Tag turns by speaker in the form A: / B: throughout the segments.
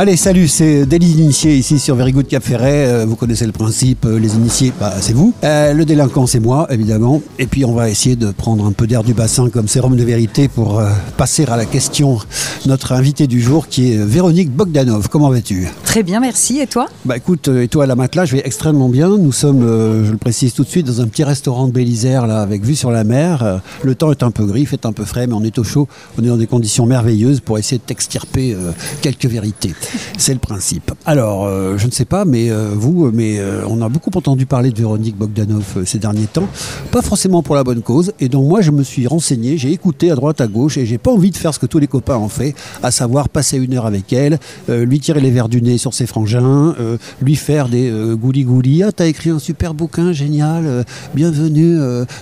A: Allez, salut, c'est Délit d'initié ici sur Very Good Cap Ferret. Euh, vous connaissez le principe, euh, les initiés, bah, c'est vous. Euh, le délinquant, c'est moi, évidemment. Et puis, on va essayer de prendre un peu d'air du bassin comme sérum de vérité pour euh, passer à la question. Notre invité du jour qui est Véronique Bogdanov. Comment vas-tu?
B: Très bien, merci. Et toi?
A: Bah écoute, et toi à la matelas, je vais extrêmement bien. Nous sommes, euh, je le précise tout de suite, dans un petit restaurant de Bélisère, là, avec vue sur la mer. Le temps est un peu gris, fait un peu frais, mais on est au chaud. On est dans des conditions merveilleuses pour essayer de t'extirper quelques vérités. C'est le principe. Alors, euh, je ne sais pas, mais euh, vous, mais euh, on a beaucoup entendu parler de Véronique Bogdanov ces derniers temps. Pas forcément pour la bonne cause. Et donc moi, je me suis renseigné, j'ai écouté à droite, à gauche, et j'ai pas envie de faire ce que tous les copains ont fait, à savoir passer une heure avec elle, lui tirer les verres du nez sur ses frangins, lui faire des gouli-gouli. Ah, t'as écrit un super bouquin, génial. bienvenue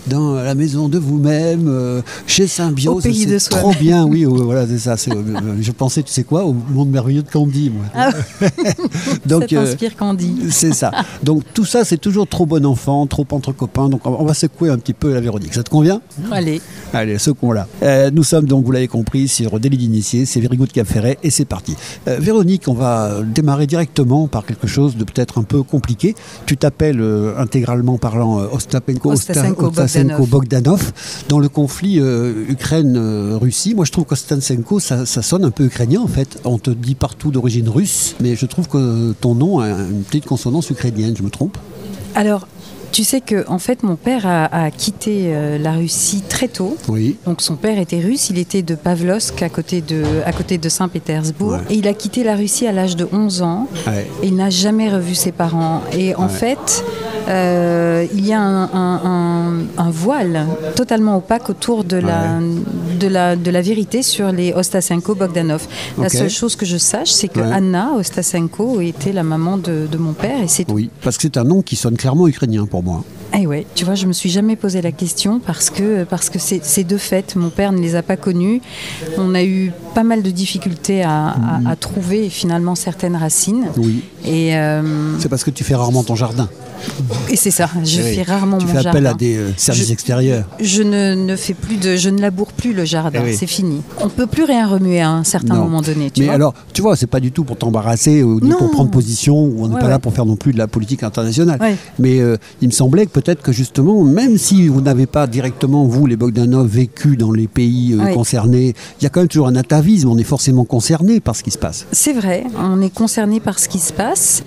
A: dans la maison de vous-même, chez Symbiose.
B: Au pays
A: c'est
B: de soi-même.
A: Trop bien, oui, voilà, c'est ça. je pensais, tu sais quoi, au monde merveilleux de Candy, moi.
B: Ah,
A: Donc,
B: Ça
A: euh,
B: t'inspire Candy.
A: c'est ça. Donc tout ça, c'est toujours trop bon enfant, trop entre copains. Donc on va- secouer un petit peu la Véronique. Ça te convient?
B: Allez,
A: Allez, secouons-la. Euh, nous sommes donc, vous l'avez compris, sur Délit d'initié, c'est Very Good Cap Ferret et c'est parti. Euh, Véronique, on va démarrer directement par quelque chose de peut-être un peu compliqué. Tu t'appelles euh, intégralement parlant Ostapenko,
B: Ostasenko
A: Osta- Ostasenko
B: Bogdanov.
A: Bogdanov. Dans le conflit Ukraine-Russie, moi je trouve qu'Ostasenko, ça, ça sonne un peu ukrainien en fait. On te dit partout d'origine russe, mais je trouve que ton nom a une petite consonance ukrainienne, je me trompe?
B: Alors, tu sais que en fait, mon père a, a quitté euh, la Russie très tôt.
A: Oui.
B: Donc son père était russe, il était de Pavlovsk à côté de, à côté de Saint-Pétersbourg.
A: Ouais.
B: Et il a quitté la Russie à l'âge de 11 ans.
A: Ouais.
B: Et il n'a jamais revu ses parents. Et en
A: Ouais.
B: fait, euh, il y a un, un- un- un voile totalement opaque autour de, la, de, la, de la vérité sur les Ostasenko Bogdanov. La seule chose que je sache, c'est que
A: Ouais.
B: Anna Ostasenko était la maman de, de mon père. Et c'est tout.
A: Oui, parce que c'est un nom qui sonne clairement ukrainien pour moi.
B: Eh ouais, tu vois, je me suis jamais posé la question parce que parce que c'est de fait. Mon père ne les a pas connus. On a eu pas mal de difficultés à, à- à trouver finalement certaines racines.
A: Oui.
B: Et, euh,
A: C'est parce que tu fais rarement ton jardin.
B: Et c'est ça. Je
A: Oui.
B: fais rarement
A: Tu
B: mon
A: fais appel à des euh, services
B: Je-
A: extérieurs.
B: Je ne, ne fais plus de, je ne laboure plus le jardin.
A: Eh oui.
B: C'est fini. On peut plus rien remuer à un certain
A: Non.
B: moment donné. Tu
A: Mais
B: vois
A: alors, tu vois, c'est pas du tout pour t'embarrasser ou ni
B: Non.
A: pour prendre position, ou on n'est
B: Ouais,
A: pas là pour faire non plus de la politique internationale.
B: Ouais.
A: Mais euh, il me semblait que peut-être que justement, même si vous n'avez pas directement, vous, les Bogdanov, vécu dans les pays euh, concernés, il y a quand même toujours un atavisme, on est forcément concerné par ce qui se passe.
B: C'est vrai, on est concerné par ce qui se passe.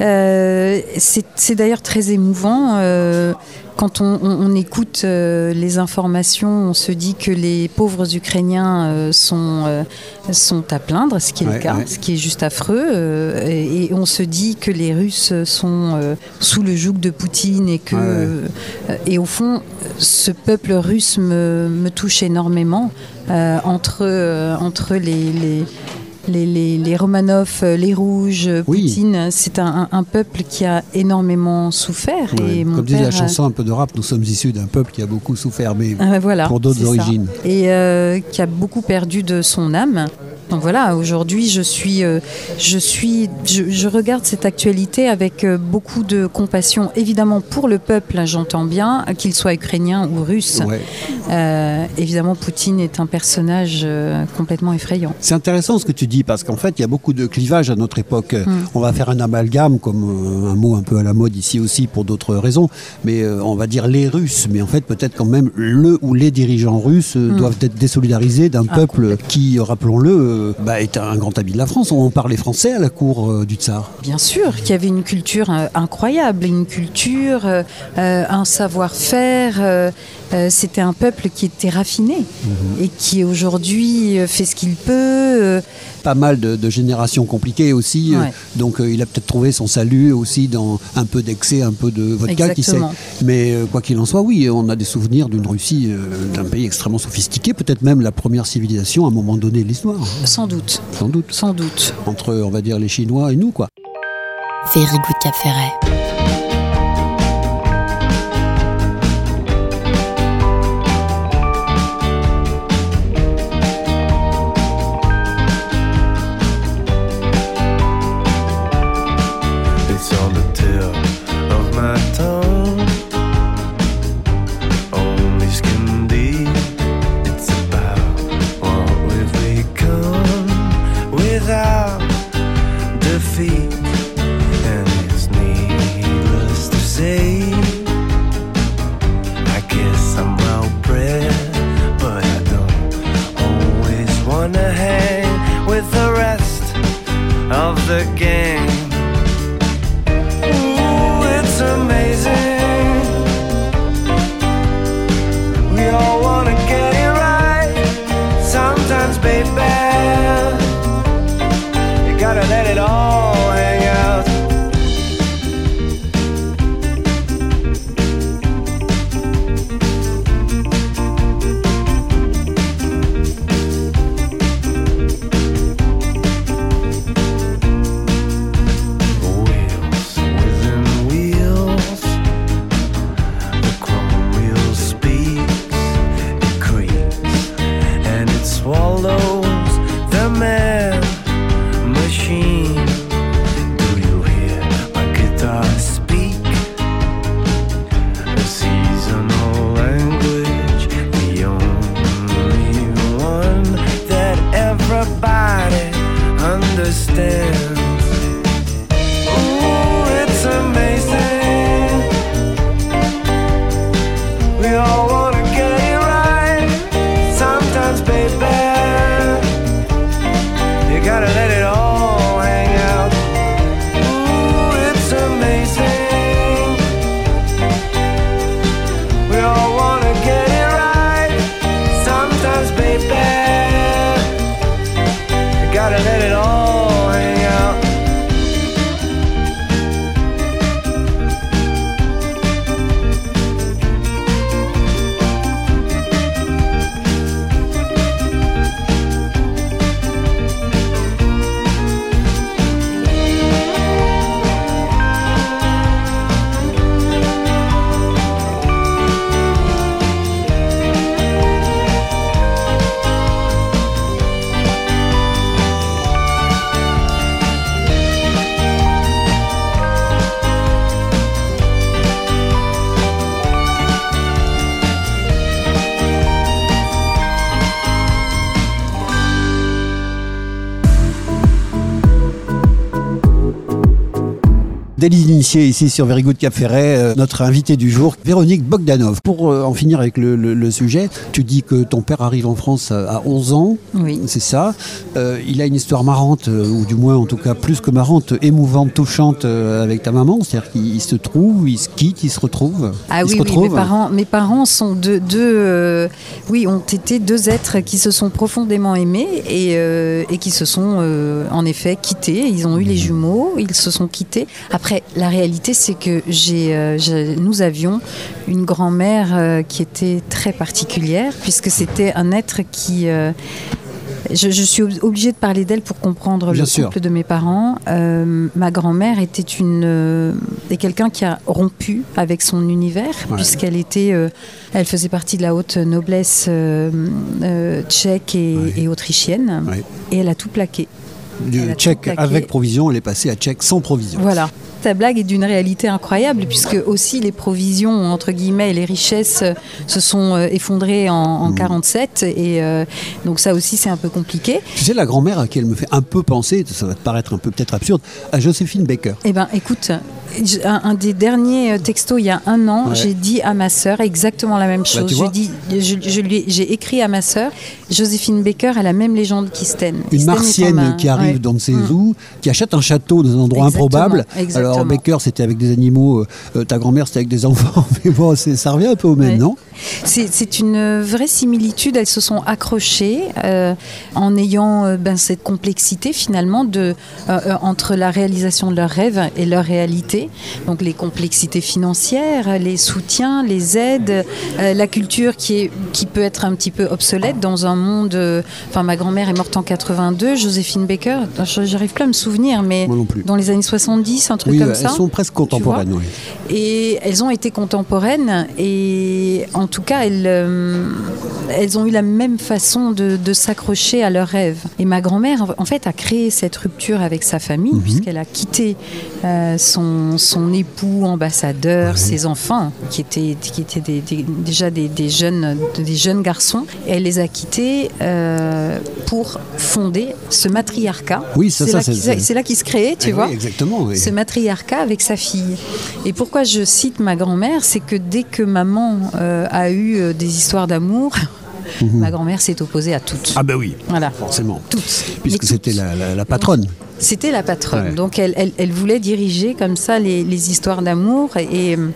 B: Euh, c'est d'ailleurs très émouvant. euh, quand on, on- on écoute euh, les informations, on se dit que les pauvres Ukrainiens sont, sont à plaindre, ce qui est
A: Ouais,
B: le cas,
A: ouais.
B: ce qui est juste affreux. et, et on se dit que les Russes sont sous le joug de Poutine et que,
A: Ouais,
B: et au fond, ce peuple russe me, me touche énormément entre, entre les, les, les, les, les Romanov, euh, les Rouges, euh,
A: Oui.
B: Poutine. C'est un, peuple qui a énormément souffert.
A: Ouais.
B: Et mon
A: Comme disait la
B: père,
A: chanson un peu de rap, nous sommes issus d'un peuple qui a beaucoup souffert, mais
B: euh, voilà,
A: pour d'autres
B: ça.
A: origines.
B: Et euh, qui a beaucoup perdu de son âme. Donc voilà, aujourd'hui, je suis, euh, je suis, je, je regarde cette actualité avec euh, beaucoup de compassion, évidemment pour le peuple, j'entends bien, qu'il soit ukrainien ou russe.
A: Ouais.
B: Euh, évidemment, Poutine est un personnage complètement effrayant.
A: C'est intéressant ce que tu dis parce qu'en fait il y a beaucoup de clivages à notre époque.
B: Mm.
A: On va faire un amalgame comme un mot un peu à la mode ici aussi pour d'autres raisons, mais on va dire les Russes. Mais en fait peut-être quand même le ou les dirigeants russes
B: Mm.
A: doivent être désolidarisés d'un
B: Ah,
A: peuple qui, rappelons-le, bah, est un grand ami de la France. On parlait français à la cour euh, du tsar.
B: Bien sûr, qu'il y avait une culture euh, incroyable, une culture, euh, un savoir-faire. Euh, C'était un peuple qui était raffiné et qui aujourd'hui euh, fait ce qu'il peut. euh,
A: Pas mal de, de générations compliquées aussi, euh, donc euh, il a peut-être trouvé son salut aussi dans un peu d'excès, un peu de vodka, qui sait. Mais euh, quoi qu'il en soit, oui, on a des souvenirs d'une Russie, euh, d'un pays extrêmement sophistiqué, peut-être même la première civilisation à un moment donné de l'histoire,
B: Sans doute,
A: sans doute,
B: sans doute.
A: entre, on va dire, les Chinois et nous, quoi.
C: Very Good
D: again.
A: Dès l'initié ici sur Very Good Cap Ferret, euh, notre invité du jour, Véronique Bogdanov. Pour euh, en finir avec le, le- le sujet, tu dis que ton père arrive en France à, à 11 ans,
B: Oui.
A: c'est ça. Euh, il a une histoire marrante, euh, ou du moins en tout cas plus que marrante, émouvante, touchante euh, avec ta maman. C'est-à-dire qu'il se trouve, il se quitte, il se retrouve.
B: Ah oui,
A: se
B: oui,
A: retrouve.
B: mes parents, mes parents sont deux, deux, euh, oui, ont été deux êtres qui se sont profondément aimés et, euh, et qui se sont euh, en effet quittés. Ils ont eu les jumeaux, ils se sont quittés. Après, la réalité, c'est que j'ai, euh, nous avions une grand-mère euh, qui était très particulière puisque c'était un être qui euh, je, je suis ob- obligée de parler d'elle pour comprendre
A: Bien
B: le
A: sûr.
B: couple de mes parents. Euh, ma grand-mère était une euh, quelqu'un qui a rompu avec son univers
A: Ouais.
B: puisqu'elle était, euh, elle faisait partie de la haute noblesse tchèque et,
A: Ouais.
B: et autrichienne,
A: Ouais.
B: et elle a tout plaqué.
A: Du tchèque avec provision, elle est passée à tchèque sans provision.
B: Voilà. Ta blague est d'une réalité incroyable puisque aussi les provisions entre guillemets et les richesses euh, se sont euh, effondrées en, en
A: Mm.
B: 47 et euh, donc ça aussi c'est un peu compliqué.
A: Tu sais, la grand-mère à qui elle me fait un peu penser, ça va te paraître un peu peut-être absurde, à Joséphine Baker.
B: Eh ben, écoute, un, un des derniers textos il y a un an,
A: Ouais.
B: j'ai dit à ma sœur exactement la même
A: tu
B: chose.
A: vois.
B: je dis, je, je lui ai- j'ai écrit à ma sœur, Joséphine Baker a la même légende qu'Isten.
A: Une martienne qui arrive
B: Ouais.
A: dans de ses
B: Mm.
A: eaux, qui achète un château dans un endroit
B: Exactement,
A: improbable.
B: exactement.
A: Alors Baker c'était avec des animaux, euh, euh, ta grand-mère c'était avec des enfants, mais bon, ça revient un peu au même,
B: Ouais.
A: non?
B: C'est une vraie similitude. Elles se sont accrochées euh, en ayant euh, ben, cette complexité finalement de, euh, entre la réalisation de leurs rêves et leur réalité. Donc les complexités financières, les soutiens, les aides, euh, la culture qui, est, qui peut être un petit peu obsolète dans un monde. Enfin, ma grand-mère est morte en 82, Joséphine Baker, j'arrive plus à me souvenir, mais dans les années 70, un truc
A: Oui,
B: comme
A: euh,
B: ça.
A: elles sont presque contemporaines. oui.
B: Et elles ont été contemporaines et en tout cas, elles, euh, elles ont eu la même façon de, de s'accrocher à leurs rêves. Et ma grand-mère, en fait, a créé cette rupture avec sa famille
A: Mhm.
B: puisqu'elle a quitté euh, son, son époux ambassadeur, ses enfants, qui étaient, qui étaient des- des- déjà des, des jeunes, des jeunes garçons. Et elle les a quittés euh, pour fonder ce matriarcat.
A: Oui,
B: c'est
A: ça,
B: là
A: c'est-
B: là qu'il se créait, tu
A: Eh
B: vois
A: oui, exactement. oui.
B: ce matriarcat avec sa fille. Et pourquoi je cite ma grand-mère, c'est que dès que maman euh, a eu euh, des histoires d'amour, ma grand-mère s'est opposée à toutes.
A: Mhm. Ah ben oui,
B: Voilà,
A: forcément.
B: toutes.
A: Puisque c'était la, la- la patronne.
B: C'était la patronne.
A: Ouais.
B: Donc elle, elle- elle voulait diriger comme ça les, les histoires d'amour. Et euh,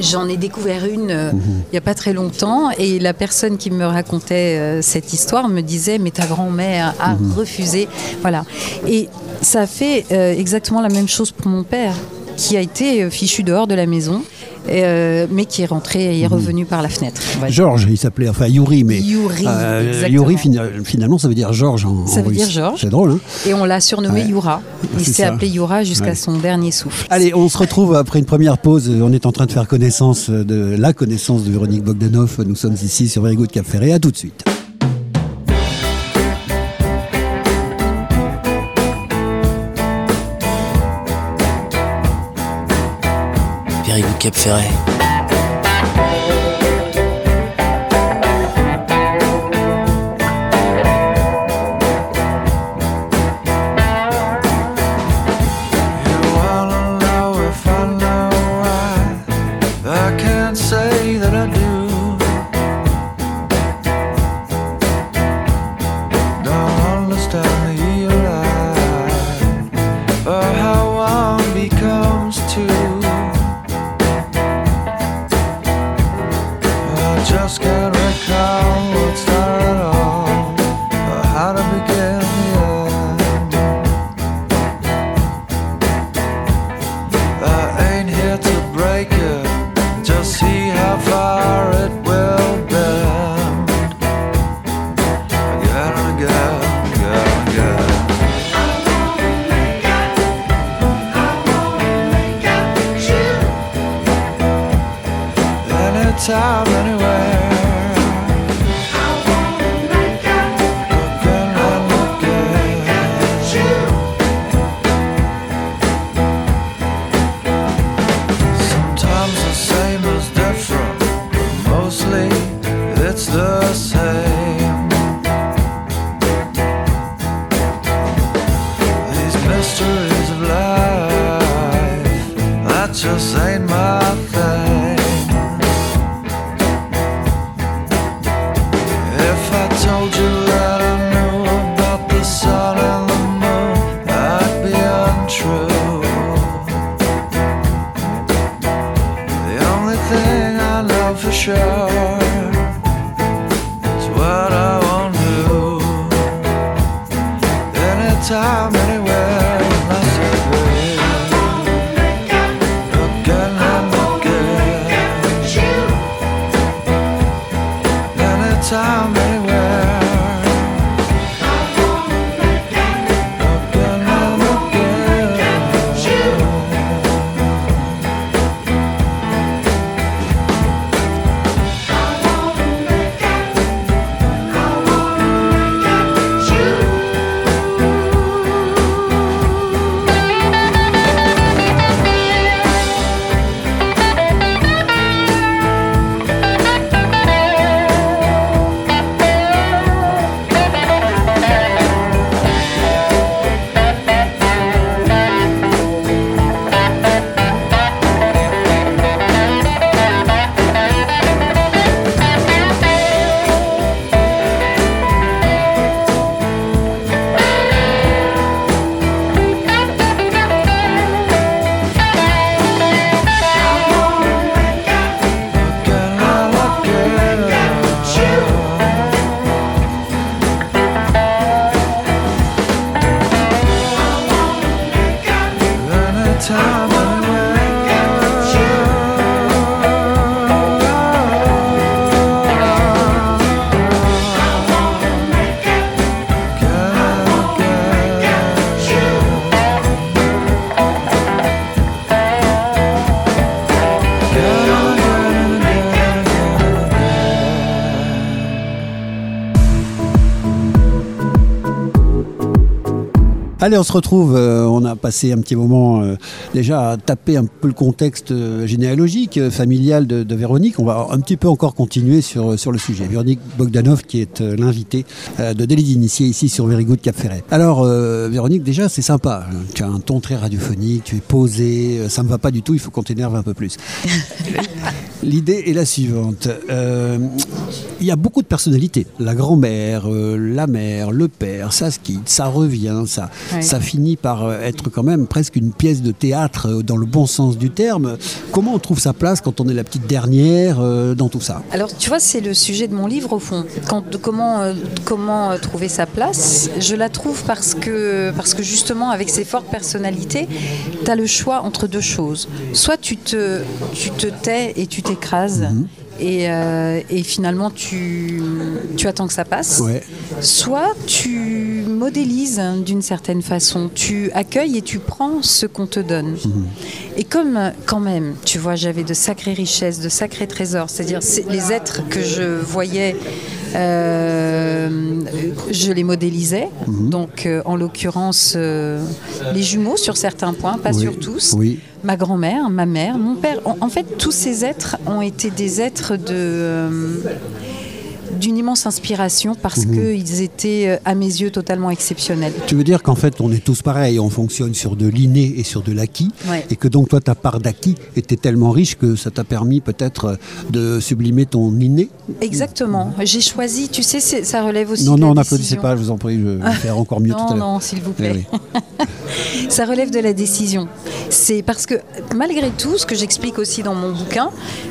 B: j'en ai découvert une euh,
A: Mhm.
B: il n'y a pas très longtemps. Et la personne qui me racontait euh, cette histoire me disait Mais ta grand-mère a
A: Mhm.
B: refusé. Voilà. Et ça fait euh, exactement la même chose pour mon père, qui a été fichu dehors de la maison, euh, mais qui est rentré et est revenu par la fenêtre.
A: Georges, il s'appelait, enfin Yuri, mais.
B: Yuri,
A: euh. Yuri, fina- finalement, ça veut dire Georges en
B: Ça
A: en
B: veut
A: russe.
B: dire Georges.
A: C'est drôle, hein
B: Et on l'a surnommé
A: Ouais.
B: Yura. Il s'est appelé Yura jusqu'à
A: Ouais.
B: son dernier souffle.
A: Allez, on se retrouve après une première pause. On est en train de faire connaissance de la connaissance de Véronique Bogdanov. Nous sommes ici sur Very Good Cap Ferré. À tout de suite.
E: Cap Ferret.
F: the same. These mysteries of life,
E: that just ain't.
A: Allez, on se retrouve. euh, on a passé un petit moment euh, déjà à taper un peu le contexte euh, généalogique, familial de, de Véronique. On va un petit peu encore continuer sur, sur le sujet. Véronique Bogdanov, qui est l'invitée de Délit d'initié ici sur Very Good Cap Ferret. Alors, Véronique, déjà, c'est sympa. Tu as un ton très radiophonique, tu es posé. Ça me va pas du tout, il faut qu'on t'énerve un peu plus. L'idée est la suivante. Il y a beaucoup de personnalités. La grand-mère, la mère, le père, ça se quitte, ça revient, ça,
B: Ouais.
A: ça finit par euh, être quand même presque une pièce de théâtre euh, dans le bon sens du terme. Comment on trouve sa place quand on est la petite dernière euh, dans tout ça?
B: Alors, tu vois, c'est le sujet de mon livre au fond. Quand, comment, euh, comment trouver sa place Je la trouve parce que, parce que justement, avec ces fortes personnalités, tu as le choix entre deux choses. Soit tu te, tu te tais et tu t'écrases. Et, euh, et finalement, tu, tu attends que ça passe.
A: Ouais.
B: Soit tu modélises hein, d'une certaine façon, tu accueilles et tu prends ce qu'on te donne. Et comme quand même, tu vois, j'avais de sacrées richesses, de sacrés trésors, c'est-à-dire c'est- les êtres que je voyais, euh, je les modélisais. Donc euh, en l'occurrence, les jumeaux sur certains points, pas
A: Oui.
B: sur tous
A: Oui.
B: Ma grand-mère, ma mère, mon père. En, fait, tous ces êtres ont été des êtres de euh, d'une immense inspiration parce
A: Mhm.
B: qu'ils étaient, euh, à mes yeux, totalement exceptionnels.
A: Tu veux dire qu'en fait, on est tous pareils, on fonctionne sur de l'inné et sur de l'acquis,
B: Ouais.
A: et que donc toi, ta part d'acquis était tellement riche que ça t'a permis peut-être euh, de sublimer ton inné?
B: Exactement. J'ai choisi, tu sais, ça relève aussi
A: Non,
B: de
A: non,
B: la
A: on n'applaudissait
B: décision.
A: pas, je vous en prie, je vais faire encore mieux tout à
B: Non,
A: l'heure.
B: non, s'il vous plaît.
A: Oui, oui.
B: Ça relève de la décision. C'est parce que malgré tout, ce que j'explique aussi dans mon bouquin,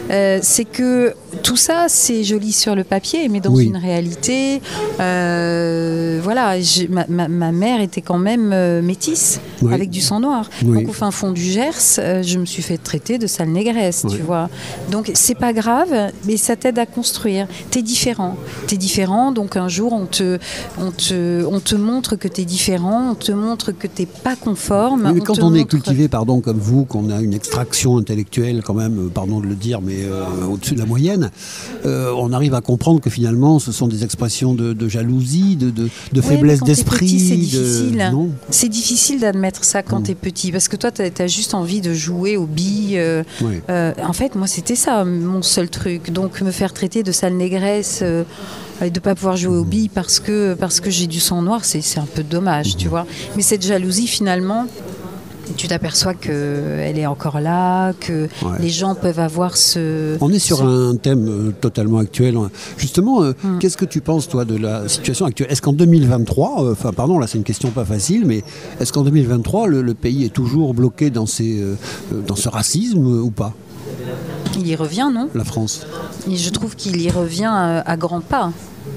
B: euh, c'est que tout ça, c'est joli sur le papier, mais dans
A: Oui.
B: une réalité, euh, voilà, ma, ma- ma mère était quand même euh, métisse,
A: Oui.
B: avec du sang noir.
A: Oui.
B: Donc au fin fond du Gers, euh, je me suis fait traiter de sale négresse, tu vois. Donc c'est pas grave, mais ça t'aide à construire. T'es différent. T'es différent, donc un jour on te, on te, on te montre que t'es différent, on te montre que t'es pas conforme.
A: Mais quand on est
B: montre-
A: cultivé, pardon, comme vous, qu'on a une extraction intellectuelle quand même, pardon de le dire, mais au-dessus de la moyenne, euh, on arrive à comprendre que finalement, ce sont des expressions de, de jalousie, de, faiblesse d'esprit.
B: C'est
A: de-
B: difficile. C'est difficile d'admettre ça quand t'es petit, parce que toi, t'as as juste envie de jouer aux billes. euh, euh, en fait, moi, c'était ça, mon seul truc. Donc, me faire traiter de sale négresse et de pas pouvoir jouer aux billes parce que, parce que j'ai du sang noir, c'est c'est un peu dommage, tu vois. Mais cette jalousie, finalement, tu t'aperçois qu'elle est encore là, que
A: Ouais.
B: les gens peuvent avoir ce...
A: On est sur
B: ce-
A: un thème euh, totalement actuel. Justement, euh,
B: Mm.
A: qu'est-ce que tu penses, toi, de la situation actuelle? Est-ce qu'en 2023, euh, enfin, pardon, là, c'est une question pas facile, mais est-ce qu'en 2023, le, le pays est toujours bloqué dans, ses, dans ce racisme ou pas?
B: Il y revient, non?
A: La France.
B: Et je trouve qu'il y revient à grands pas.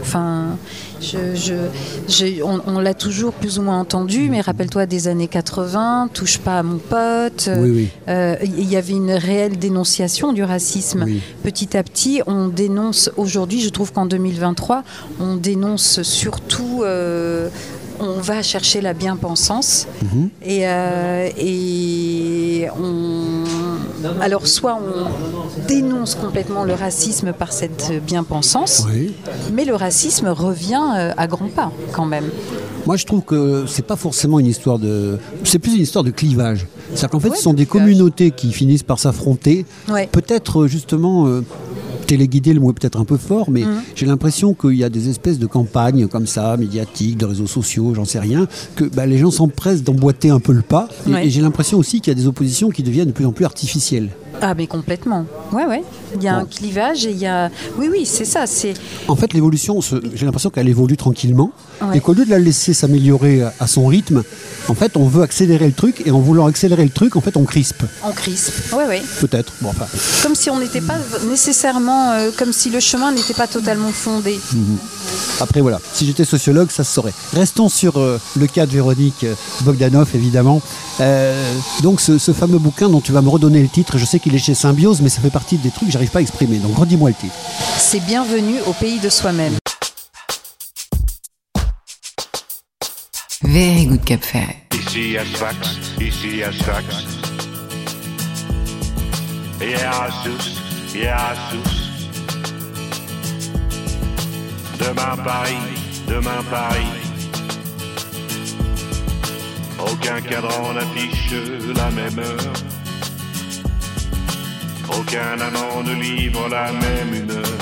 B: Enfin, je, je- je- on, on l'a toujours plus ou moins entendu, mais rappelle-toi des années 80, touche pas à mon pote.
A: Oui, oui.
B: Euh, Il y avait une réelle dénonciation du racisme.
A: Oui.
B: Petit à petit, on dénonce aujourd'hui, je trouve qu'en 2023, on dénonce surtout, euh, on va chercher la bien-pensance
A: Mhm.
B: et, euh, et on, alors soit on dénonce complètement le racisme par cette bien-pensance,
A: Oui.
B: mais le racisme revient euh, à grands pas quand même.
A: Moi, je trouve que c'est pas forcément une histoire de. C'est plus une histoire de clivage. C'est-à-dire qu'en fait,
B: Ouais,
A: ce sont
B: de
A: des communautés qui finissent par s'affronter.
B: Ouais.
A: Peut-être euh, justement. euh, Téléguider, le mot est peut-être un peu fort, mais
B: Mhm.
A: j'ai l'impression qu'il y a des espèces de campagnes comme ça, médiatiques, de réseaux sociaux, j'en sais rien, que bah, les gens s'empressent d'emboîter un peu le pas. Et,
B: Ouais.
A: et j'ai l'impression aussi qu'il y a des oppositions qui deviennent de plus en plus artificielles.
B: Ah mais complètement. Ouais ouais. Il y a un clivage et il y a. Oui oui c'est ça. C'est
A: En fait, l'évolution, j'ai l'impression qu'elle évolue tranquillement,
B: Ouais.
A: et qu'au lieu de la laisser s'améliorer à- son rythme, en fait, on veut accélérer le truc, et en voulant accélérer le truc, en fait, on crispe.
B: en crise. Ouais ouais.
A: Peut-être. Bon, enfin,
B: Comme si on n'était pas nécessairement, euh, comme si le chemin n'était pas totalement fondé.
A: après, voilà. Si j'étais sociologue, ça se saurait. Restons sur euh, le cas de Véronique euh, Bogdanov, évidemment. Euh, donc, ce, ce fameux bouquin dont tu vas me redonner le titre, je sais qu'il est chez Symbiose, mais ça fait partie des trucs que j'arrive pas à exprimer. Donc, redis-moi le titre.
B: C'est bienvenu au pays de soi-même.
G: Very good Cap Ferret.
H: Ici à Sfax, ici à Sfax. Yeah, Sus, yeah, Sus. Demain Paris, demain Paris. Aucun cadran n'affiche la même heure. Aucun amant ne livre la même humeur.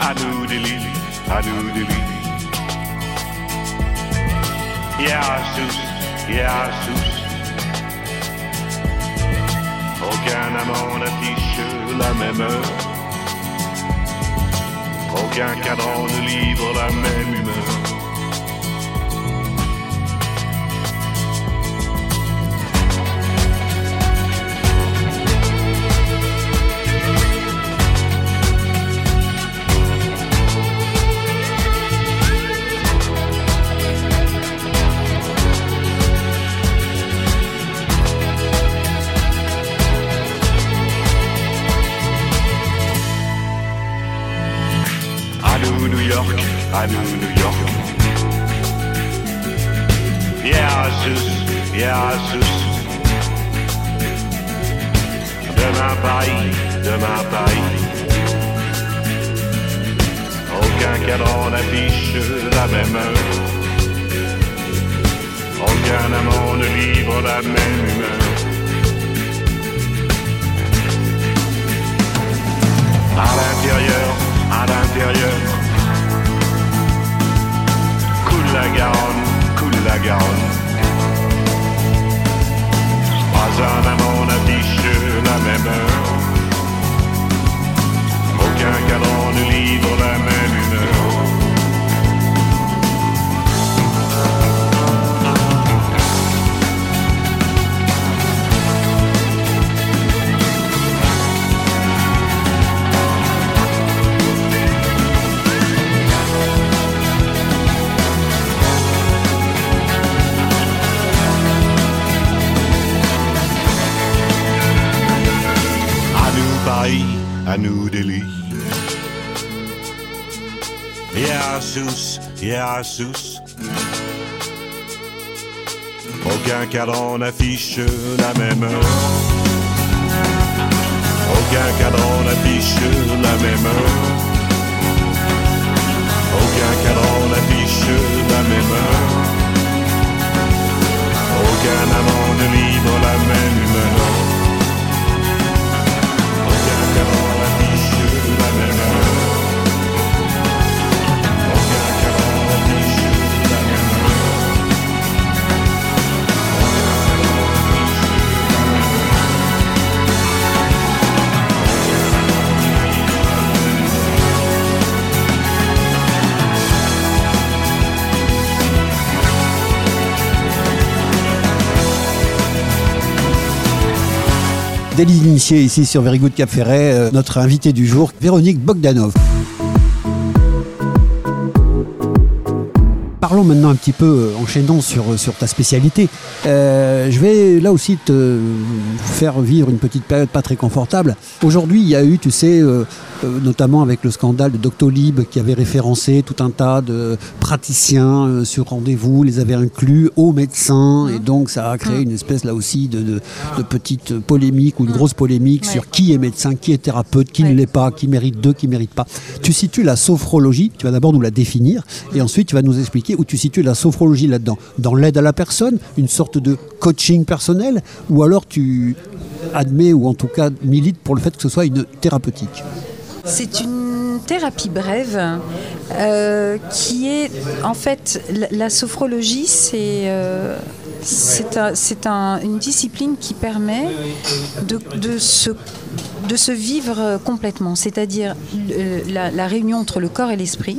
H: À nous des lits, à nous des lits. Yeah, Sus, yeah, Sus. Aucun amant n'affiche la même heure. Aucun cadran ne livre la même humeur. À nous New York. Yeah, sus, yeah, sus. Demain Paris, demain Paris. Aucun cadran n'affiche la même heure. Aucun amant ne livre la même humeur. À l'intérieur, à l'intérieur. Coule la Garonne. Pas un la même. Sus, yeah, Sus. Aucun cadran n'affiche la même heure. Aucun cadran n'affiche la même heure. Aucun cadran n'affiche la même heure. Aucun amant ne livre la même humeur. Aucun cadran n'affiche la même heure.
A: Délit d'initié ici sur Very Good Cap Ferret, euh, notre invité du jour, Véronique Bogdanov. Parlons maintenant un petit peu, euh, enchaînons sur, sur ta spécialité. Euh, je vais là aussi te faire vivre une petite période pas très confortable. Aujourd'hui, il y a eu, tu sais, euh, euh, notamment avec le scandale de Doctolib qui avait référencé tout un tas de praticiens euh, sur rendez-vous, les avait inclus aux médecins, et donc ça a créé une espèce là aussi de, de, de petite polémique ou une grosse polémique
B: Ouais.
A: sur qui est médecin, qui est thérapeute, qui
B: Ouais.
A: ne l'est pas, qui mérite d'eux, qui mérite pas. Tu situes la sophrologie, tu vas d'abord nous la définir, et ensuite tu vas nous expliquer où tu situes la sophrologie là-dedans. Dans l'aide à la personne, une sorte de coaching personnel, ou alors tu admets ou en tout cas milites pour le fait que ce soit une thérapeutique.
B: C'est une thérapie brève euh, qui est en fait la, sophrologie, c'est euh, un- un- une discipline qui permet de, de se de se vivre complètement, c'est-à-dire euh, la réunion entre le corps et l'esprit.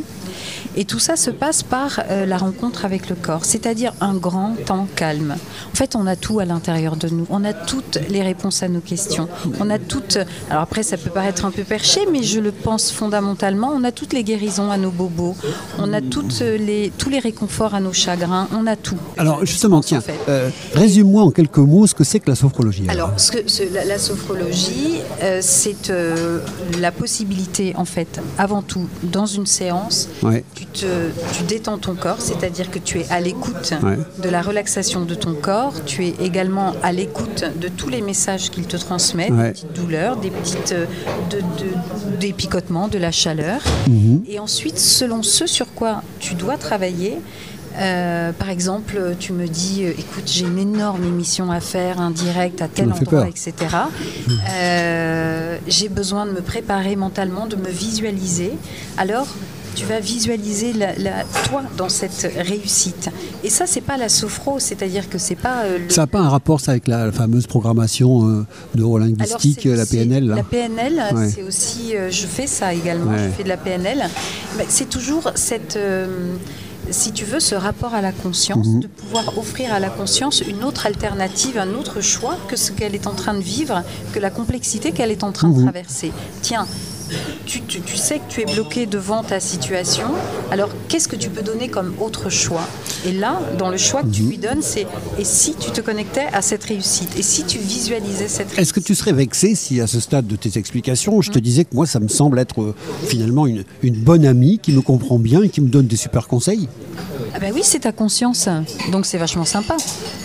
B: Et tout ça se passe par euh, la rencontre avec le corps, c'est-à-dire un grand temps calme. En fait, on a tout à l'intérieur de nous. On a toutes les réponses à nos questions. On a toutes. Alors après, ça peut paraître un peu perché, mais je le pense fondamentalement. On a toutes les guérisons à nos bobos. On a toutes les, tous les réconforts à nos chagrins. On a tout.
A: Alors justement,
B: En
A: tiens, euh, résume-moi en quelques mots ce que c'est que la sophrologie.
B: Alors, ce que, ce- la, la sophrologie, euh, c'est euh, la possibilité, en fait, avant tout, dans une séance,
A: Ouais.
B: tu, te, tu détends ton corps, c'est-à-dire que tu es à l'écoute
A: Ouais.
B: de la relaxation de ton corps, tu es également à l'écoute de tous les messages qu'il te transmet,
A: Ouais.
B: des petites douleurs, des, petites, euh, de- de- des picotements, de la chaleur.
A: Mhm.
B: Et ensuite, selon ce sur quoi tu dois travailler, euh, par exemple, tu me dis, euh, écoute, j'ai une énorme émission à faire, un direct à tel endroit, etc. Euh, j'ai besoin de me préparer mentalement, de me visualiser. Alors, tu vas visualiser la, la- toi dans cette réussite. Et ça, c'est pas la sophro, c'est-à-dire que c'est pas euh, le-
A: Ça n'a pas un rapport ça, avec la fameuse programmation euh, neurolinguistique, la PNL là
B: La PNL,
A: Ouais.
B: c'est aussi, euh, je fais ça également,
A: Ouais.
B: je fais de la PNL. Mais c'est toujours cette, euh, si tu veux, ce rapport à la conscience,
A: Mhm.
B: de pouvoir offrir à la conscience une autre alternative, un autre choix que ce qu'elle est en train de vivre, que la complexité qu'elle est en train de
A: Mhm.
B: traverser. Tiens. Tu, tu- tu sais que tu es bloqué devant ta situation, alors qu'est-ce que tu peux donner comme autre choix? Et là, dans le choix que tu
A: Mhm.
B: lui donnes, c'est et si tu te connectais à cette réussite? Et si tu visualisais cette réussite
A: Est-ce que tu serais vexé si à ce stade de tes explications, je te disais que moi ça me semble être euh, finalement une, une bonne amie qui me comprend bien et qui me donne des super conseils?
B: Ah ben oui, c'est ta conscience, donc c'est vachement sympa.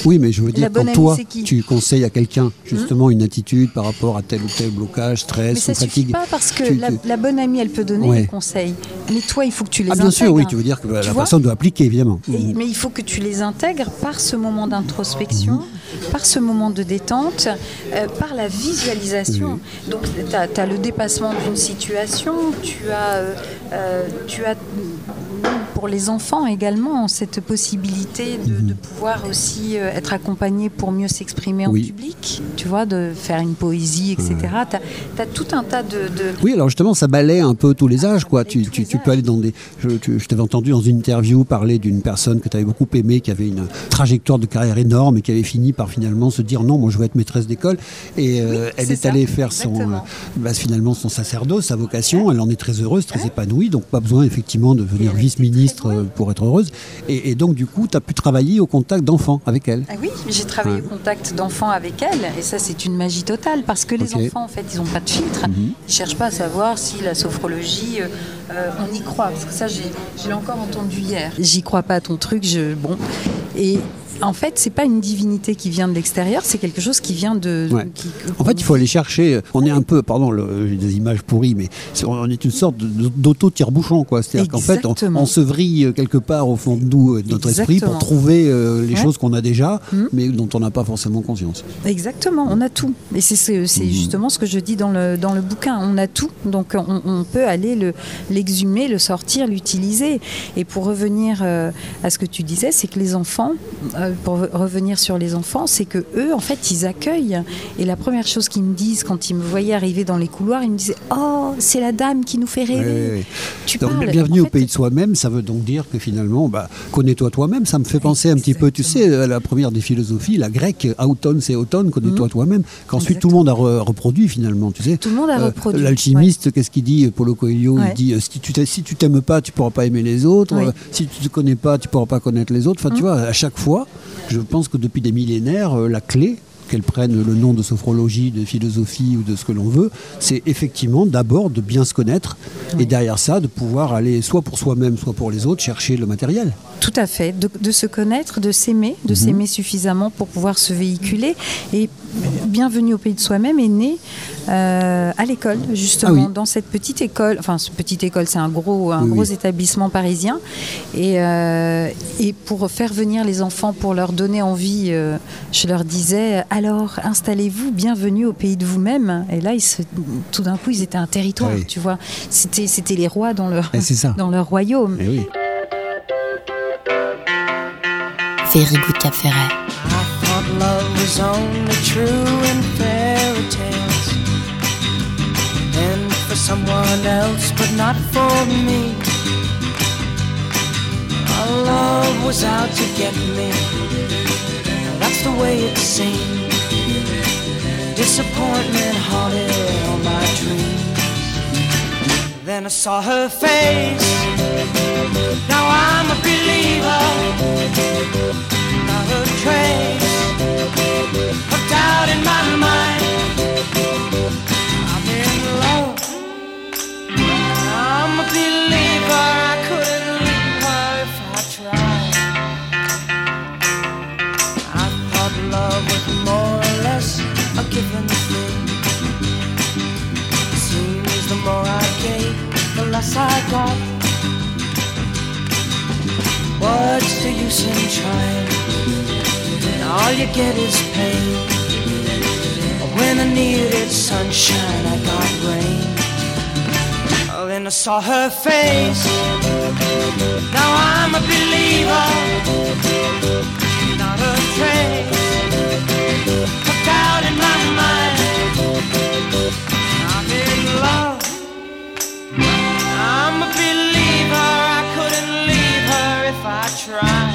A: Oui, mais je veux dire, quand toi, tu conseilles à quelqu'un justement une attitude par rapport à tel ou tel blocage, stress
B: Mais ça
A: ou
B: suffit
A: fatigue.
B: pas parce que
A: tu-
B: la, bonne amie, elle peut donner
A: Ouais.
B: des conseils. Mais toi, il faut que tu les
A: Ah bien sûr, oui, tu veux dire que bah, la personne doit appliquer évidemment.
B: Et- mais il faut que tu les intègres par ce moment d'introspection, par ce moment de détente, euh, par la visualisation. Donc tu as, le dépassement d'une situation, tu as, euh, euh, tu as pour les enfants également cette possibilité de, de pouvoir aussi euh, être accompagné pour mieux s'exprimer
A: Oui.
B: en public, tu vois, de faire une poésie, etc. Tu as, tout un tas de... de-
A: Oui, alors justement, ça balaie un peu tous les âges, quoi. Tu,
B: tous
A: tu-
B: les
A: tu peux aller dans des. Je, t'avais entendu dans une interview parler d'une personne que tu avais beaucoup aimée, qui avait une trajectoire de carrière énorme et qui avait fini par finalement se dire non, moi je veux être maîtresse d'école. Et euh,
B: Oui,
A: elle est allée faire son, euh, bah, finalement son sacerdoce, sa vocation. Elle en est très heureuse, très épanouie, donc pas besoin effectivement de devenir vice-ministre euh, pour être heureuse. Et, et donc du coup, tu as pu travailler au contact d'enfants avec elle.
B: Ah oui, j'ai travaillé
A: Ouais.
B: au contact d'enfants avec elle, et ça c'est une magie totale, parce que les.
A: Mhm.
B: enfants en fait ils n'ont pas de filtre, ils ne cherchent pas à savoir si la sophrologie, euh, euh, on y croit, parce que ça j'ai je l'ai encore entendu hier. J'y crois pas à ton truc, je bon. Et en fait c'est pas une divinité qui vient de l'extérieur, c'est quelque chose qui vient de...
A: Ouais.
B: qui-
A: En fait, il faut aller chercher. On est un peu, pardon, j'ai des images pourries, mais on est une sorte d'auto-tire-bouchon, quoi. C'est-à-dire qu'en fait, on, on se vrille quelque part au fond de nous, euh, de notre esprit, pour trouver euh, les
B: Ouais.
A: choses qu'on a déjà,
B: Mhm.
A: mais dont on n'a pas forcément conscience.
B: Exactement, on a tout. Et c'est c'est justement ce que je dis dans le, dans le bouquin. On a tout, donc on, on peut aller le- l'exhumer, le sortir, l'utiliser. Et pour revenir euh, à ce que tu disais, c'est que les enfants, euh, euh, pour revenir sur les enfants, c'est que eux, en fait, ils accueillent. Et la première chose qu'ils me disent quand ils me voyaient arriver dans les couloirs, ils me disaient Oh, c'est la dame qui nous fait rêver. Tu
A: Donc,
B: parles.
A: bienvenue
B: En
A: au pays de soi-même, ça veut donc dire que finalement, bah, connais-toi toi-même. Ça me fait penser un petit peu, tu sais, à la première des philosophies, la grecque, automne c'est automne, connais-toi toi-même. Qu'ensuite tout le monde a re- reproduit finalement, tu sais.
B: Mhm. Tout le monde a
A: Euh,
B: reproduit.
A: L'alchimiste, qu'est-ce qu'il dit, Paulo Coelho
B: Ouais.
A: Il dit euh, si tu si tu t'aimes pas, tu pourras pas aimer les autres.
B: Oui.
A: Euh, Si tu te connais pas, tu pourras pas connaître les autres. Enfin, tu vois, à chaque fois, je pense que depuis des millénaires, euh, la clé qu'elle prenne le nom de sophrologie, de philosophie ou de ce que l'on veut, c'est effectivement d'abord de bien se connaître et derrière ça de pouvoir aller soit pour soi-même, soit pour les autres chercher le matériel.
B: Tout à fait, de, de se connaître, de s'aimer,
A: Mhm.
B: de s'aimer suffisamment pour pouvoir se véhiculer. Et Bienvenue au pays de soi-même est né euh, à l'école, justement,
A: Ah oui.
B: dans cette petite école. Enfin, ce petite école, c'est un gros, un
A: Oui,
B: gros
A: oui.
B: établissement parisien. Et, euh, et pour faire venir les enfants, pour leur donner envie, euh, je leur disais alors installez-vous, bienvenue au pays de vous-même. Et là, ils se- tout d'un coup, ils étaient un territoire,
A: Oui.
B: tu vois. C'était, c'était les rois dans leur,
A: Et ça.
B: dans leur royaume.
A: Eh oui.
G: Very Good Cap Ferret.
E: I thought love was only true in fairy tales and for someone else, but not for me. Our love was out to get me. That's the way it seemed. Disappointment haunted all my dreams. Then I saw her face. Now I'm a believer not a trace of doubt in my mind. I'm in love. I'm a believer. I got. What's the use in trying? And All you get is pain. When I needed sunshine, I got rain. Oh, then I saw her face. Now I'm a believer. Not a trace of doubt in my mind. I'm a believer. I couldn't leave her if I tried.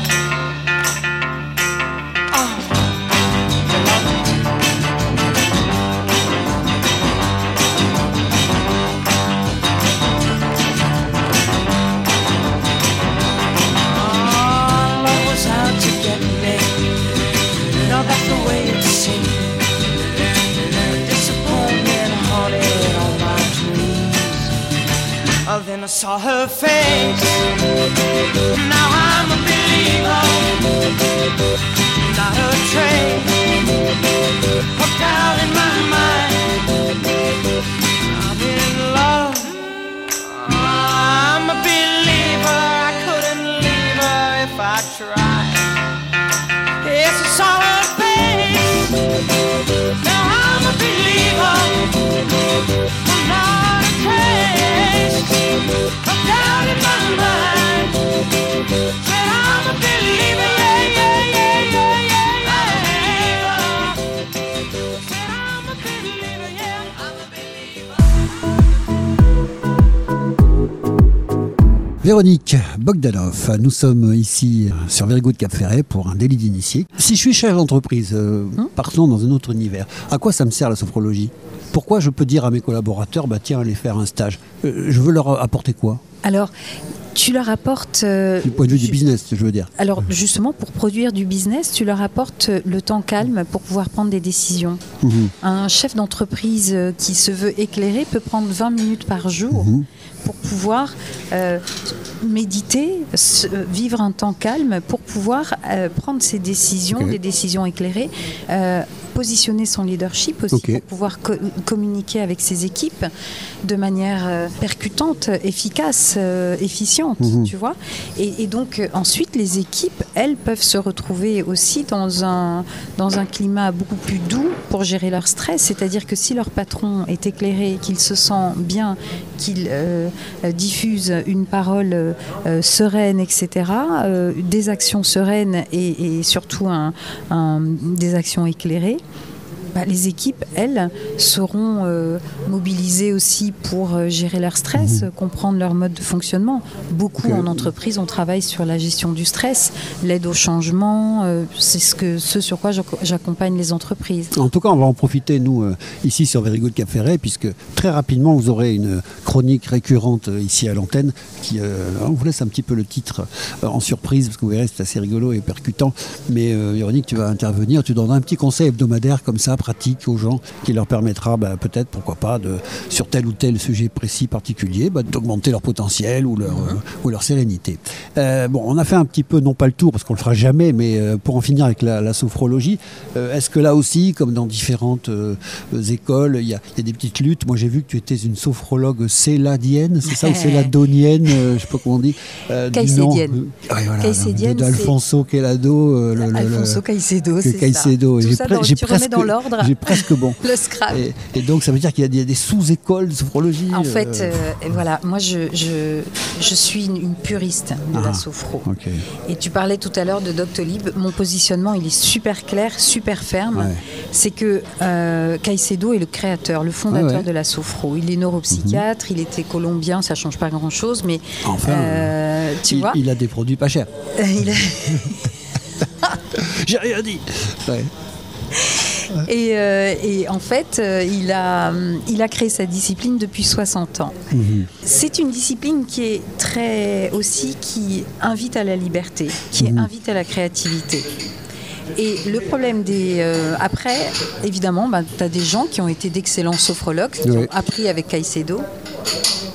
A: Véronique Bogdanov, nous sommes ici sur Very Good Cap Ferret pour un délit d'initié. Si je suis chef d'entreprise, euh, partons dans un autre univers, à quoi ça me sert la sophrologie? Pourquoi je peux dire à mes collaborateurs, bah tiens, allez faire un stage? Euh, Je veux leur apporter quoi?
B: Alors, tu leur apportes. euh,
A: Du point de vue du business, je veux dire.
B: Alors justement, pour produire du business, tu leur apportes le temps calme pour pouvoir prendre des décisions.
A: Mhm.
B: Un chef d'entreprise euh, qui se veut éclairé peut prendre 20 minutes par jour
A: Mhm.
B: Pour pouvoir euh, méditer, se- euh, vivre un temps calme, pour pouvoir euh, prendre ses décisions, des décisions éclairées, euh, positionner son leadership aussi pour pouvoir co- communiquer avec ses équipes de manière percutante, efficace, efficiente,
A: Mhm.
B: tu vois. Et, et donc ensuite, les équipes, elles, peuvent se retrouver aussi dans un, dans un climat beaucoup plus doux pour gérer leur stress. C'est-à-dire que si leur patron est éclairé, qu'il se sent bien, qu'il euh, diffuse une parole euh, sereine, etc., euh, des actions sereines et, surtout des actions éclairées, bah, les équipes, elles, seront euh, mobilisées aussi pour euh, gérer leur stress, euh, comprendre leur mode de fonctionnement. Beaucoup en entreprise, on travaille sur la gestion du stress, l'aide au changement, euh, c'est ce, que, ce sur quoi j'ac- j'accompagne les entreprises.
A: En tout cas, on va en profiter, nous, ici sur Very Good Cap Ferret, puisque très rapidement, vous aurez une chronique récurrente ici à l'antenne, qui, on vous laisse un petit peu le titre en surprise, parce que vous verrez, c'est assez rigolo et percutant. Mais Véronique, tu vas intervenir, tu donneras un petit conseil hebdomadaire comme ça, pratique aux gens, qui leur permettra bah, peut-être, pourquoi pas, de, sur tel ou tel sujet précis, particulier, bah, d'augmenter leur potentiel ou leur, euh, ou leur sérénité. Euh, bon, on a fait un petit peu, non pas le tour, parce qu'on le fera jamais, mais euh, pour en finir avec la, la sophrologie, euh, est-ce que là aussi, comme dans différentes euh, écoles, il y, a il y a des petites luttes? Moi, j'ai vu que tu étais une sophrologue céladienne, c'est ça, ou céladonienne, euh, je sais pas comment on dit.
B: Caïcédienne.
A: Euh, ouais, voilà, d'Alfonso euh, le-
B: Alfonso Caicedo, c'est ça.
A: J'ai presque-
B: dans l'ordre
A: J'ai presque bon.
B: le scrap.
A: Et, et donc, ça veut dire qu'il y a des, sous-écoles de sophrologie
B: En fait,
A: euh,
B: euh, et voilà, moi je, je, je suis une, puriste de
A: Ah,
B: la sophro.
A: ok.
B: Et tu parlais tout à l'heure de Doctolib. Mon positionnement, il est super clair, super ferme.
A: Ouais.
B: C'est que euh, Caicedo est le créateur, le fondateur
A: Ouais, ouais.
B: de la sophro. Il est neuropsychiatre, il était colombien, ça change pas grand-chose, mais
A: Enfin,
B: euh, tu
A: il,
B: vois,
A: il a des produits pas chers.
B: il a-
A: J'ai rien dit. Ouais.
B: Et, euh, et en fait, euh, il, a, hum, il a créé sa discipline depuis 60 ans.
A: Mhm.
B: C'est une discipline qui est très aussi qui invite à la liberté, qui
A: Mhm.
B: invite à la créativité. Et le problème des. euh, après, évidemment, tu as des gens qui ont été d'excellents sophrologues, qui ont appris avec Caicedo,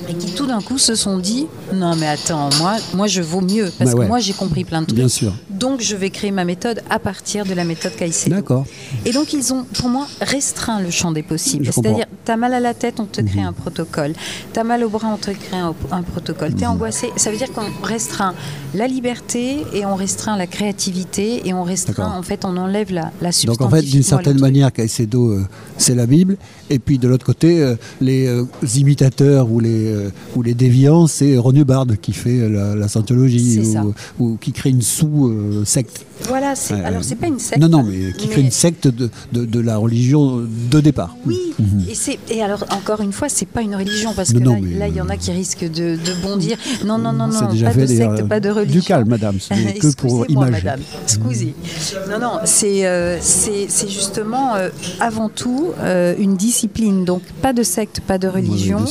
B: et qui tout d'un coup se sont dit Non, mais attends, moi, moi je vaux mieux, parce
A: Bah ouais.
B: que moi j'ai compris plein de trucs.
A: Bien sûr.
B: Donc je vais créer ma méthode à partir de la méthode Caicedo.
A: D'accord.
B: Et donc, ils ont, pour moi, restreint le champ des possibles. C'est-à-dire, tu as mal à la tête, on te crée un protocole. Tu as mal au bras, on te crée un, un protocole. Tu es angoissé. Ça veut dire qu'on restreint la liberté et on restreint la créativité et on restreint, en fait, on enlève la, la substance.
A: Donc en fait, d'une certaine manière, Caicedo, euh, c'est la Bible, et puis de l'autre côté, euh, les euh, imitateurs ou les, euh, ou les déviants, c'est René Barde qui fait la, la scientologie ou, ou qui crée une sous-secte.
B: Voilà, c'est,
A: Ouais,
B: alors c'est pas une secte.
A: non, non, mais qui crée
B: mais-
A: une secte de, de, de la religion de départ.
B: Oui,
A: Mhm.
B: et, c'est, et alors encore une fois, c'est pas une religion parce que
A: non,
B: là, il y en a
A: euh,
B: qui risquent de, de bondir. Non, non, non, non, pas
A: fait,
B: de secte, pas de
A: du
B: religion.
A: calme, madame, ce n'est que pour imager.
B: madame. Excusez. Non, non, c'est, euh, c'est, c'est justement euh, avant tout euh, une discipline, donc pas de secte, pas de religion,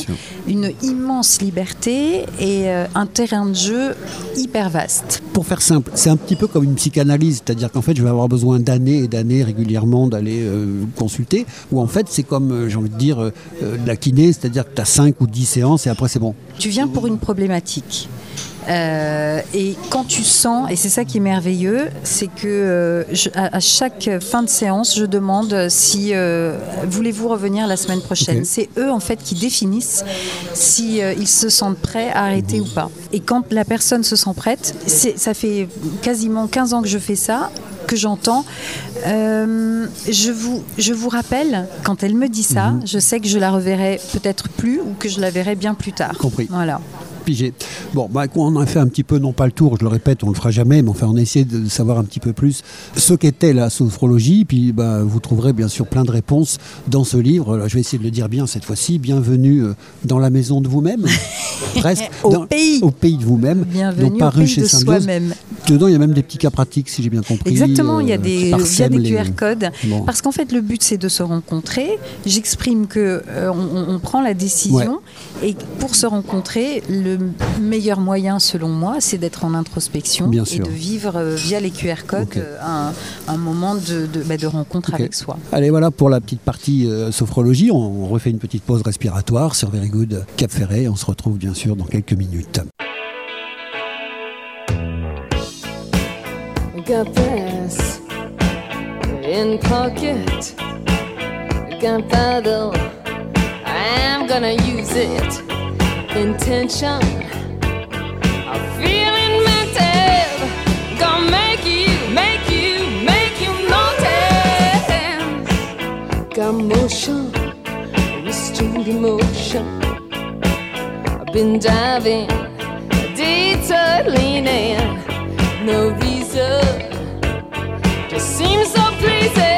B: une immense liberté et euh, un terrain de jeu hyper vaste.
A: Pour faire simple, c'est un petit peu comme une psychanalyse, c'est-à-dire qu'en fait, je vais avoir besoin d'années et d'années régulièrement d'aller euh, consulter, ou en fait, c'est comme, euh, j'ai envie de dire, euh, de la kiné, c'est-à-dire que tu as 5 ou 10 séances et après, c'est bon.
B: Tu viens pour une problématique. Euh, et quand tu sens, et c'est ça qui est merveilleux, c'est que euh, je- à, à chaque fin de séance, je demande si euh, voulez-vous revenir la semaine prochaine. C'est eux en fait qui définissent si ils se sentent prêts à arrêter ou pas. Et quand la personne se sent prête, ça fait quasiment 15 ans que je fais ça que j'entends. Euh, je, vous, je vous rappelle, quand elle me dit ça,
A: Mhm.
B: je sais que je la reverrai peut-être plus ou que je la verrai bien plus tard.
A: Compris.
B: Voilà.
A: Pigé. Bon, bah, on a fait un petit peu, non pas le tour, je le répète, on le fera jamais, mais enfin, on a essayé de savoir un petit peu plus ce qu'était la sophrologie. Puis, bah, vous trouverez bien sûr plein de réponses dans ce livre. Là, je vais essayer de le dire bien cette fois-ci. Bienvenue euh, dans la maison de vous-même, presque.
B: Au
A: Dans-
B: pays.
A: Au pays de vous-même.
B: Bienvenue
A: donc
B: au pays
A: chez
B: de soi-même.
A: Dedans, il y a même des petits cas pratiques, si j'ai bien compris.
B: Exactement, il y a
A: euh,
B: des,
A: qui
B: il y a
A: parsèment
B: des
A: les-
B: QR codes.
A: Bon.
B: Parce qu'en fait, le but, c'est de se rencontrer. J'exprime que euh, on, on prend la décision. Et pour se rencontrer, le meilleur moyen, selon moi, c'est d'être en introspection
A: Bien
B: et
A: sûr.
B: de vivre euh, via les QR codes euh, un, un moment de, de, bah, de rencontre avec soi.
A: Allez, voilà pour la petite partie euh, sophrologie. On, on refait une petite pause respiratoire sur Very Good Cap Ferret. On se retrouve bien sûr dans quelques minutes.
I: Gunpowder in pocket. Gunpowder, I'm gonna use it. Intention. Gonna make you, make you, make you notice. Got motion, restrained emotion. I've been diving, detailing, no reason. Just seems so pleasing.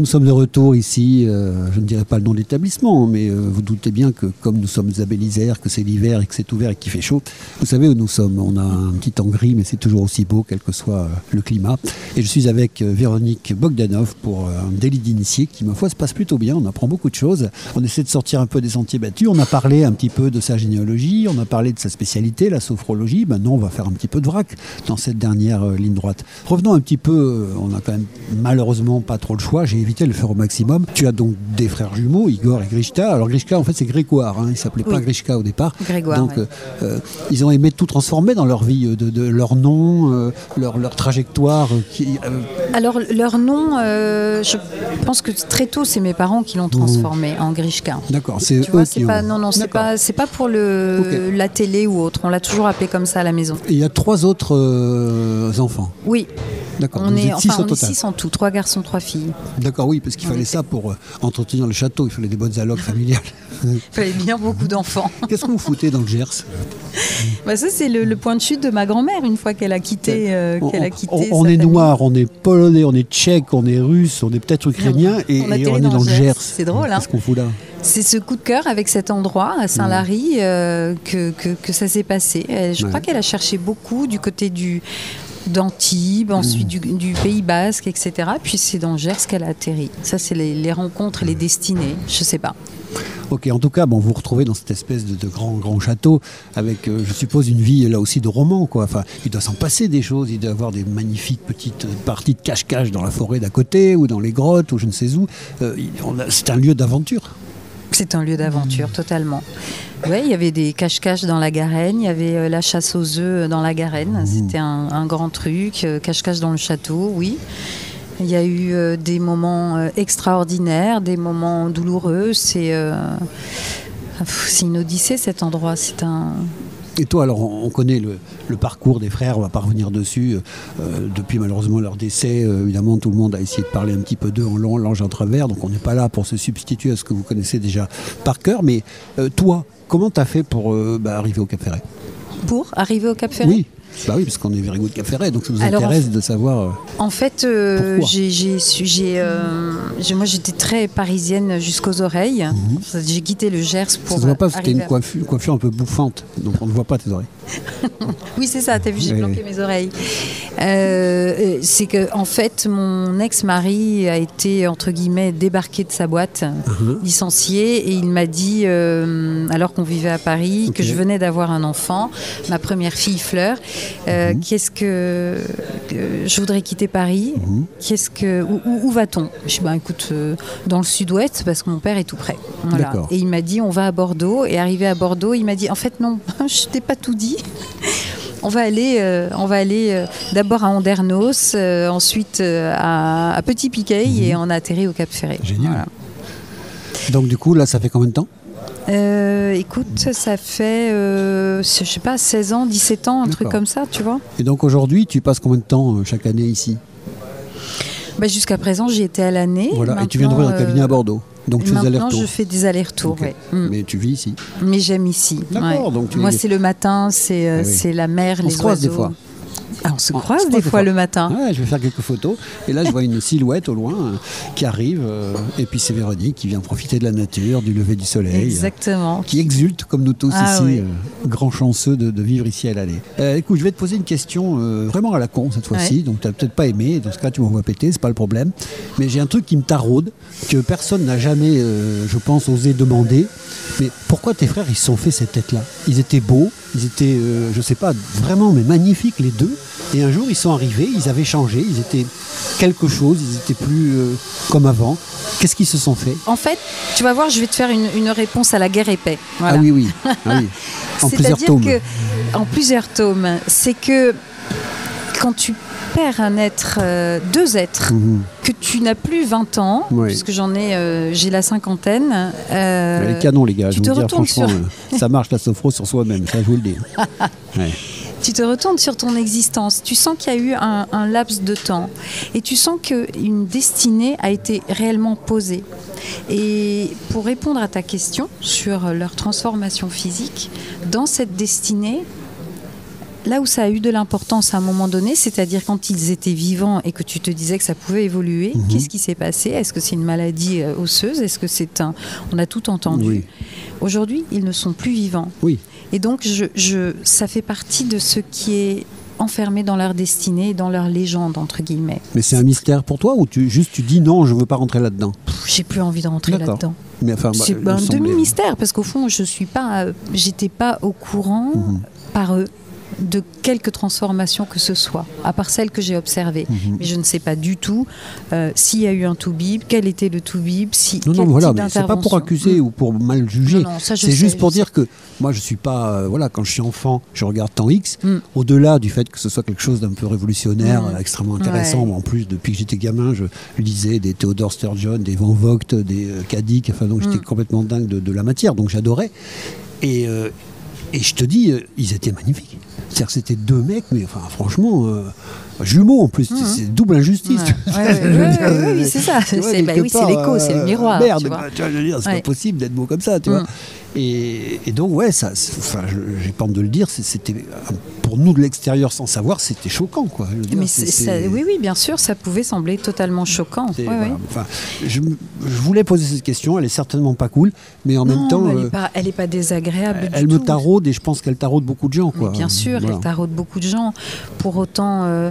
A: Nous sommes de retour ici. euh, je ne dirais pas le nom de l'établissement, mais euh, vous doutez bien que comme nous sommes à Bélisère, que c'est l'hiver et que c'est ouvert et qu'il fait chaud, vous savez où nous sommes. On a un petit temps gris, mais c'est toujours aussi beau, quel que soit euh, le climat. Et je suis avec Véronique Bogdanov pour un délit d'initié qui, ma foi, se passe plutôt bien. On apprend beaucoup de choses. On essaie de sortir un peu des sentiers battus. On a parlé un petit peu de sa généalogie, on a parlé de sa spécialité, la sophrologie. Maintenant, on va faire un petit peu de vrac dans cette dernière ligne droite. Revenons un petit peu, on a quand même malheureusement pas trop le choix. De le faire au maximum. Tu as donc des frères jumeaux, Igor et Grishka. Alors Grishka, en fait, c'est Grégoire. Hein. Il s'appelait pas. Grishka au départ.
B: Grégoire,
A: Donc,
B: ouais.
A: euh, euh, ils ont aimé tout transformer dans leur vie, euh, de, de leur nom, euh, leur, leur trajectoire. qui,
B: Alors, leur nom, je pense que très tôt, c'est mes parents qui l'ont transformé en Grishka.
A: D'accord, c'est eux
B: vois,
A: qui
B: c'est pas,
A: ont-
B: non, non, c'est pas, c'est pas pour le, la télé ou autre. On l'a toujours appelé comme ça à la maison.
A: Et il y a trois autres enfants.
B: Oui,
A: D'accord.
B: on est,
A: six
B: enfin, on est six en tout, trois garçons, trois filles.
A: D'accord, oui, parce qu'il fallait ça pour euh, entretenir le château. Il fallait des bonnes allocs familiales.
B: Il fallait bien beaucoup d'enfants.
A: Qu'est-ce que vous foutez dans le Gers?
B: Bah, ça, c'est le, le point de chute de ma grand-mère une fois qu'elle a quitté. euh,
A: On,
B: a
A: on-
B: quitté
A: on- est
B: famille.
A: noir, on est polonais, on est tchèque, on est russe, on est peut-être ukrainien et,
B: on
A: et
B: atterrit
A: on est
B: dans
A: dans le
B: Gers. C'est drôle, hein
A: Qu'est-ce qu'on fout là?
B: C'est ce coup de cœur avec cet endroit à Saint-Lary euh, que, que, que ça s'est passé. Euh, Je
A: Ouais.
B: crois qu'elle a cherché beaucoup du côté du d'Antibes, ensuite du, du Pays Basque, etc. Puis c'est dans Gers qu'elle a atterri. Ça, c'est les, les rencontres, les destinées. Je sais pas.
A: Ok, en tout cas, bon, vous vous retrouvez dans cette espèce de, de grand, grand château avec, euh, je suppose, une vie là aussi de roman, quoi. Enfin, il doit s'en passer des choses. Il doit y avoir des magnifiques petites parties de cache-cache dans la forêt d'à côté ou dans les grottes ou je ne sais où. Euh, c'est un lieu d'aventure.
B: C'est un lieu d'aventure, totalement. Oui, il y avait des cache-cache dans la Garenne, il y avait euh, la chasse aux œufs dans la Garenne. C'était un, un grand truc. euh, Cache-cache dans le château, oui. Il y a eu euh, des moments euh, extraordinaires, des moments douloureux. C'est euh, une odyssée cet endroit. C'est un.
A: Et toi, alors, on on connaît le, le parcours des frères, on va pas revenir dessus. Euh, depuis malheureusement leur décès, euh, évidemment, tout le monde a essayé de parler un petit peu d'eux en long, l'ange à travers, donc on n'est pas là pour se substituer à ce que vous connaissez déjà par cœur. Mais euh, toi, comment tu as fait pour bah, arriver au Cap Ferret?
B: Pour arriver au Cap Ferret?
A: Oui. Bah oui, parce qu'on est Very Good Ferret, donc ça nous
B: Alors,
A: intéresse de savoir. euh,
B: En fait, euh, j'ai, j'ai su- j'ai, euh, j'ai- moi j'étais très parisienne jusqu'aux oreilles. J'ai quitté le Gers pour.
A: Mhm. ça se voit pas, parce que t'as une coiffure, une coiffure un peu bouffante, donc on ne voit pas tes oreilles.
B: Oui, c'est ça, t'as vu, j'ai planqué mes oreilles. Euh, c'est que, en fait, mon ex-mari a été, entre guillemets, débarqué de sa boîte,
A: Uh-huh.
B: licencié, et il m'a dit, alors qu'on vivait à Paris, que je venais d'avoir un enfant, ma première fille Fleur, euh,
A: Mhm.
B: qu'est-ce que, que je voudrais quitter Paris,
A: Mhm.
B: qu'est-ce que, où, où- où va-t-on? Je dis, ben, écoute, euh, dans le sud-ouest, parce que mon père est tout près. Voilà. Et il m'a dit, on va à Bordeaux, et arrivé à Bordeaux, il m'a dit, en fait, non, je t'ai pas tout dit. On va aller, euh, on va aller euh, d'abord à Andernos, euh, ensuite à, à Petit Piquet et on a atterri au Cap Ferré.
A: Mhm. Génial.
B: Voilà.
A: Donc du coup, là, ça fait combien de temps?
B: Euh, écoute, ça fait, euh, je sais pas, 16 ans, 17 ans, un truc comme ça, tu vois.
A: Et donc aujourd'hui, tu passes combien de temps euh, chaque année ici?
B: Bah, Jusqu'à présent, j'y étais à l'année.
A: Voilà, et tu viens d'ouvrir un cabinet à
B: euh,
A: Bordeaux. Donc tu fais des
B: Maintenant, je fais des allers-retours,
A: Ok.
B: ouais. Mm.
A: Mais tu vis ici.
B: Mais j'aime ici.
A: D'accord,
B: ouais.
A: donc tu
B: Moi,
A: es-
B: c'est le matin, c'est euh,
A: Ah oui.
B: la mer,
A: On
B: les
A: se croise des
B: oiseaux.
A: fois.
B: Ah, on se
A: On
B: croise
A: se
B: des fois le matin.
A: Ouais, je vais faire quelques photos. Et là, je vois une silhouette au loin euh, qui arrive. euh, et puis c'est Véronique qui vient profiter de la nature, du lever du soleil. euh,
B: Exactement.
A: qui exulte comme nous tous
B: Ah
A: ici,
B: oui.
A: grand chanceux de, de vivre ici à l'allée. Écoute, je vais te poser une question vraiment à la con cette fois-ci,
B: Ouais.
A: donc tu n'as peut-être pas aimé, dans ce cas tu m'envoies péter, c'est pas le problème. Mais j'ai un truc qui me taraude, que personne n'a jamais, euh, je pense, osé demander. Mais pourquoi tes frères, ils se sont fait cette tête-là? Ils étaient beaux, ils étaient, euh, je sais pas, vraiment mais magnifiques les deux. Et un jour, ils sont arrivés, ils avaient changé, ils étaient quelque chose, ils étaient plus euh, comme avant. Qu'est-ce qu'ils se sont fait?
B: En fait, tu vas voir, je vais te faire une, une réponse à la guerre épais. Voilà.
A: Ah oui, oui. Ah oui. En plusieurs
B: C'est-à-dire
A: tomes.
B: que, en plusieurs tomes, c'est que quand tu perds un être, euh, deux êtres,
A: Mhm.
B: que tu n'as plus 20 ans,
A: Oui.
B: puisque j'en ai, euh, j'ai la cinquantaine. euh,
A: Les canons, les gars, je
B: te
A: vous dire,
B: retournes
A: franchement,
B: sur-
A: ça marche la sophro sur soi-même, ça je vous le dis. Ouais.
B: tu te retournes sur ton existence, tu sens qu'il y a eu un, un laps de temps et tu sens qu'une destinée a été réellement posée. Et pour répondre à ta question sur leur transformation physique, dans cette destinée, là où ça a eu de l'importance à un moment donné, c'est-à-dire quand ils étaient vivants et que tu te disais que ça pouvait évoluer,
A: Mhm.
B: qu'est-ce qui s'est passé? Est-ce que c'est une maladie euh, osseuse? Est-ce que c'est un... On a tout entendu?
A: Oui.
B: Aujourd'hui, ils ne sont plus vivants.
A: Oui.
B: Et donc, je, je, ça fait partie de ce qui est enfermé dans leur destinée, dans leur légende, entre guillemets.
A: Mais c'est un mystère pour toi ou tu, juste tu dis non, je veux pas rentrer là-dedans?
B: J'ai plus envie de rentrer là-dedans.
A: Mais enfin, bah,
B: c'est un demi-mystère, parce qu'au fond, je suis pas, euh, j'étais pas au courant
A: Mhm.
B: par eux de quelque transformation que ce soit, à part celle que j'ai observée.
A: Mhm.
B: Mais je ne sais pas du tout euh, s'il y a eu un toubib, quel était le toubib, si
A: Non, non, voilà, mais c'est pas pour accuser
B: Mm.
A: ou pour mal juger. C'est juste pour dire que moi, je suis pas. euh, voilà, quand je suis enfant, je regarde Temps X.
B: Mm.
A: Au-delà du fait que ce soit quelque chose d'un peu révolutionnaire,
B: Mm.
A: euh, extrêmement intéressant.
B: Ouais.
A: En plus, depuis que j'étais gamin, je lisais des Theodore Sturgeon, des Van Vogt, des Kadik. Enfin, donc j'étais complètement dingue de, de la matière. Donc j'adorais. Et, et je te dis, ils étaient magnifiques. C'est-à-dire que c'était deux mecs, mais franchement, euh, jumeaux en plus.
B: Mhm.
A: C'est double injustice.
B: Ouais, ouais, oui, c'est ça. C'est- bah oui, l'écho, c'est le
A: euh,
B: miroir,
A: Merde,
B: tu vois.
A: bah, tu vois, je veux dire, c'est pas possible d'être beau comme ça, tu vois.
B: Mm.
A: Et, et donc, ouais, ça, enfin, j'ai pas honte de le dire, c'était pour nous de l'extérieur sans savoir, c'était choquant, quoi.
B: Mais ça- oui, oui, bien sûr, ça pouvait sembler totalement choquant. Ouais,
A: voilà. Enfin, je, voulais poser cette question, elle est certainement pas cool, mais en
B: Non,
A: même temps,
B: elle
A: euh,
B: n'est pas, elle est pas désagréable. du
A: elle me taraude et je pense qu'elle taraude beaucoup de gens,
B: Mais bien sûr,
A: Voilà.
B: elle taraude beaucoup de gens. Pour autant, euh,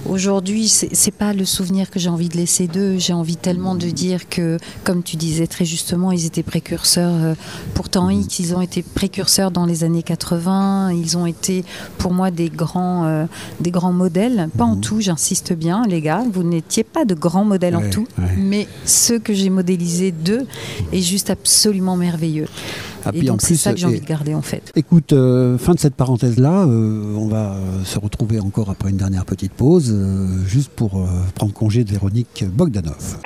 B: aujourd'hui, c'est pas le souvenir que j'ai envie de laisser d'eux. J'ai envie tellement de dire que, comme tu disais très justement, ils étaient précurseurs. euh, pourtant. X, ils ont été précurseurs dans les années 80. Ils ont été, pour moi, des grands, euh, des grands modèles. Pas en tout, j'insiste bien, les gars. Vous n'étiez pas de grands modèles.
A: Ouais,
B: en tout,
A: ouais.
B: mais ceux que j'ai modélisés d'eux est juste absolument merveilleux.
A: Ah,
B: Et donc, c'est ça que j'ai envie de garder, en fait.
A: Écoute, euh, fin de cette parenthèse-là, euh, on va se retrouver encore après une dernière petite pause, euh, juste pour euh, prendre congé de Véronique Bogdanov.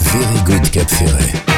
C: Very good Cap Ferret.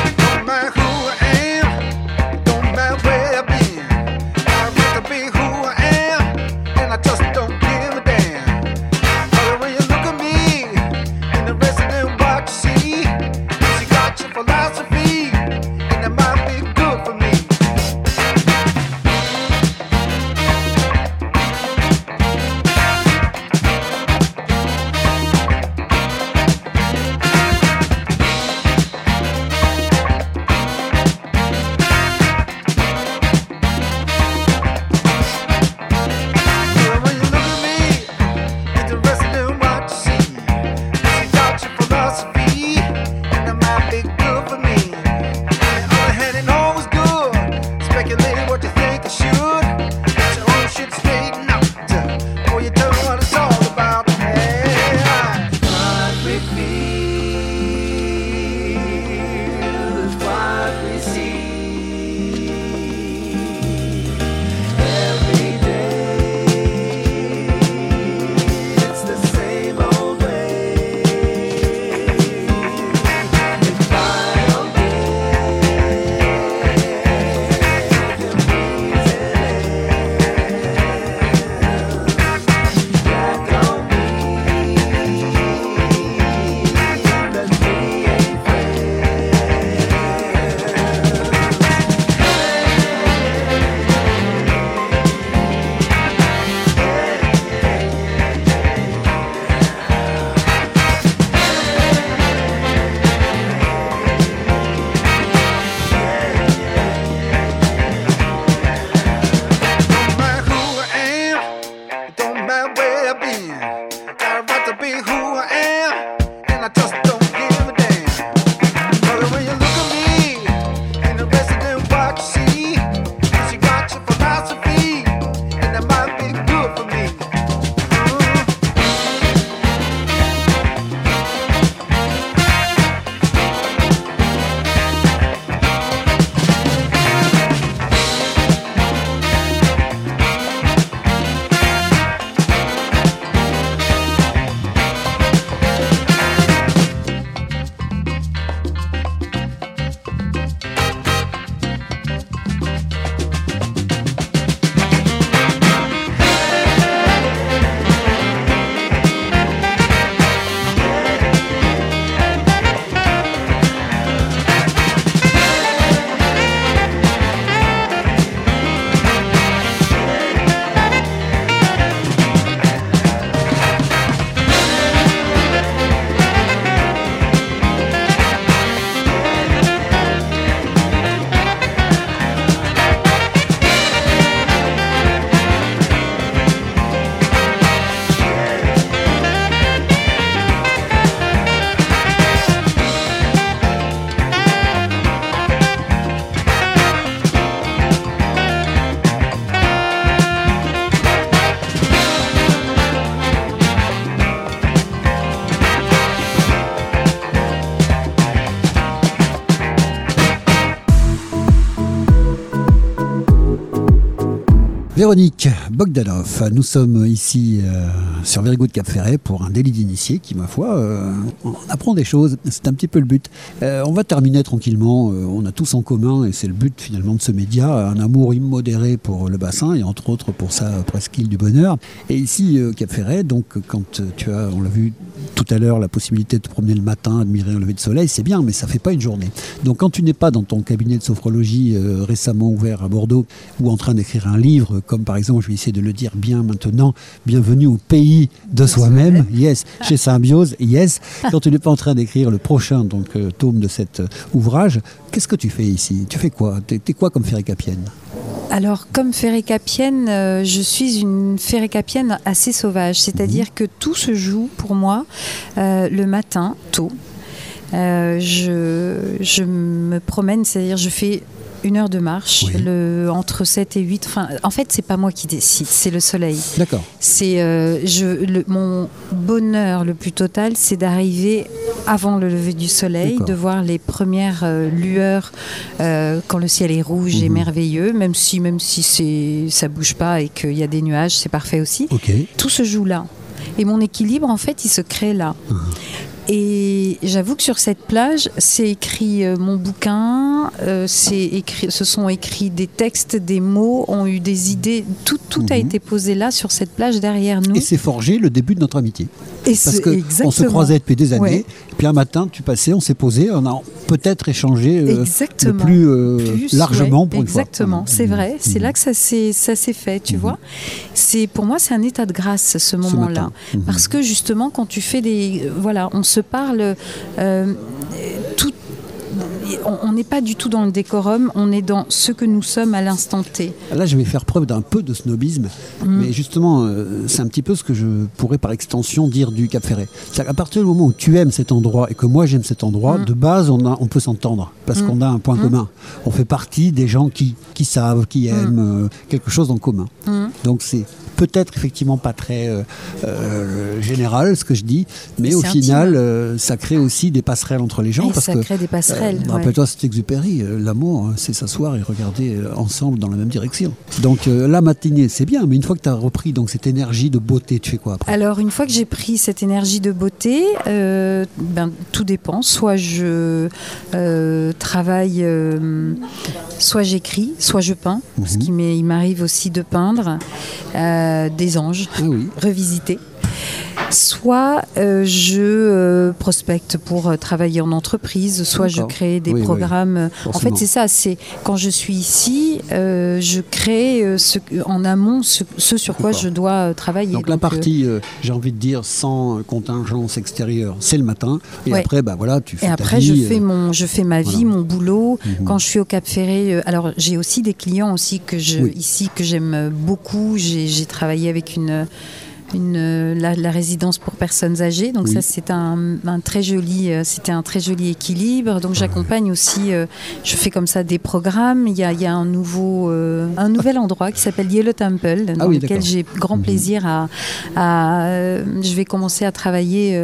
A: Véronique Bogdanov, nous sommes ici euh, sur Very Good Cap Ferret pour un délit d'initié qui, ma foi, euh, on apprend des choses, c'est un petit peu le but. Euh, on va terminer tranquillement, euh, on a tous en commun, et c'est le but finalement de ce média, un amour immodéré pour le bassin et entre autres pour sa presqu'île du bonheur. Et ici, Cap Ferret, donc quand tu as, on l'a vu tout à l'heure, la possibilité de te promener le matin, admirer un lever de soleil, c'est bien, mais ça fait pas une journée. Donc quand tu n'es pas dans ton cabinet de sophrologie récemment ouvert à Bordeaux ou en train d'écrire un livre, comme par exemple, je vais essayer de le dire bien maintenant, Bienvenue au pays de soi-même, yes, chez Symbiose, yes. Quand tu n'es pas en train d'écrire le prochain donc euh, tome de cet euh, ouvrage, qu'est-ce que tu fais ici? Tu fais quoi? T'es t'es quoi comme ferricapienne
B: Alors, comme ferrécapienne, euh, je suis une ferrécapienne assez sauvage, c'est-à-dire que tout se joue pour moi euh, le matin, tôt. Euh, je, je me promène, c'est-à-dire je fais une heure de marche,
A: Oui.
B: le, entre 7 et 8. Enfin, en fait, c'est pas moi qui décide, c'est le soleil.
A: D'accord.
B: C'est euh, je, le- mon bonheur le plus total, c'est d'arriver avant le lever du soleil,
A: D'accord.
B: de voir les premières euh, lueurs euh, quand le ciel est rouge et
A: Mhm.
B: merveilleux, même si même si c'est ça bouge pas et qu'il y a des nuages, c'est parfait aussi. Tout se joue là. Et mon équilibre, en fait, il se crée là. Et j'avoue que sur cette plage, c'est écrit euh, mon bouquin, euh, c'est écrit, ce sont écrits des textes, des mots, ont eu des idées, tout, tout a
A: Mhm.
B: été posé là sur cette plage derrière nous.
A: Et c'est forgé le début de notre amitié.
B: Et
A: Parce
B: c'est-
A: que on se croisait depuis des années.
B: Ouais.
A: Et puis un matin, tu passais, on s'est posé, on a peut-être échangé euh, le plus, euh,
B: Plus,
A: largement
B: ouais,
A: pour une fois.
B: Exactement, c'est
A: Mhm.
B: vrai. C'est
A: Mhm.
B: là que ça s'est fait, tu
A: Mhm.
B: vois. C'est pour moi c'est un état de grâce ce moment-là, parce que justement quand tu fais des euh, voilà, on se parle euh. On- n'est pas du tout dans le décorum, on est dans ce que nous sommes à l'instant T.
A: Là, je vais faire preuve d'un peu de snobisme,
B: Mhm.
A: mais justement, euh, c'est un petit peu ce que je pourrais par extension dire du Cap Ferret. C'est qu'à partir du moment où tu aimes cet endroit et que moi j'aime cet endroit,
B: Mhm.
A: de base, on, a, on peut s'entendre parce
B: Mhm.
A: qu'on a un point commun. On fait partie des gens qui, qui savent, qui aiment euh, quelque chose en commun. Donc c'est peut-être effectivement pas très euh, euh, général ce que je dis, mais au final, euh, ça crée aussi des passerelles entre les gens.
B: Et
A: parce
B: ça
A: que,
B: crée des passerelles.
A: euh,
B: ouais.
A: Rappelle-toi, c'est Exupéry, l'amour, hein, c'est s'asseoir et regarder ensemble dans la même direction. Donc la matinée, c'est bien, mais une fois que tu as repris donc, cette énergie de beauté, tu fais quoi après?
B: Alors, une fois que j'ai pris cette énergie de beauté, ben, tout dépend. Soit je travaille, soit j'écris, soit je peins, parce
A: Mhm.
B: qu'il m'arrive aussi de peindre euh, des anges
A: Ah oui.
B: revisités. Soit euh, je euh, prospecte pour euh, travailler en entreprise, soit je crée des
A: Oui, oui,
B: programmes. En fait, c'est ça. C'est quand je suis ici, je crée ce, en amont ce, ce sur quoi je dois travailler.
A: Donc, la
B: Donc,
A: partie, j'ai envie de dire, sans contingence extérieure, c'est le matin. Et
B: Ouais.
A: après, bah, voilà, tu fais
B: Et
A: ta
B: après,
A: vie,
B: je fais mon, je fais ma vie,
A: voilà.
B: mon boulot.
A: Mhm.
B: Quand je suis au Cap Ferré, alors j'ai aussi des clients aussi que je,
A: Oui.
B: ici que j'aime beaucoup. J'ai travaillé avec une, une euh, la, la résidence pour personnes âgées. Donc
A: Oui.
B: ça, c'est un, un très joli, euh, c'était un très joli équilibre. Donc j'accompagne aussi, euh, je fais comme ça des programmes. Il y a, il y a un nouveau, euh, un nouvel endroit qui s'appelle Yellow Temple, dans
A: Ah oui,
B: lequel j'ai grand
A: Mhm.
B: plaisir à, à, euh, je vais commencer à travailler,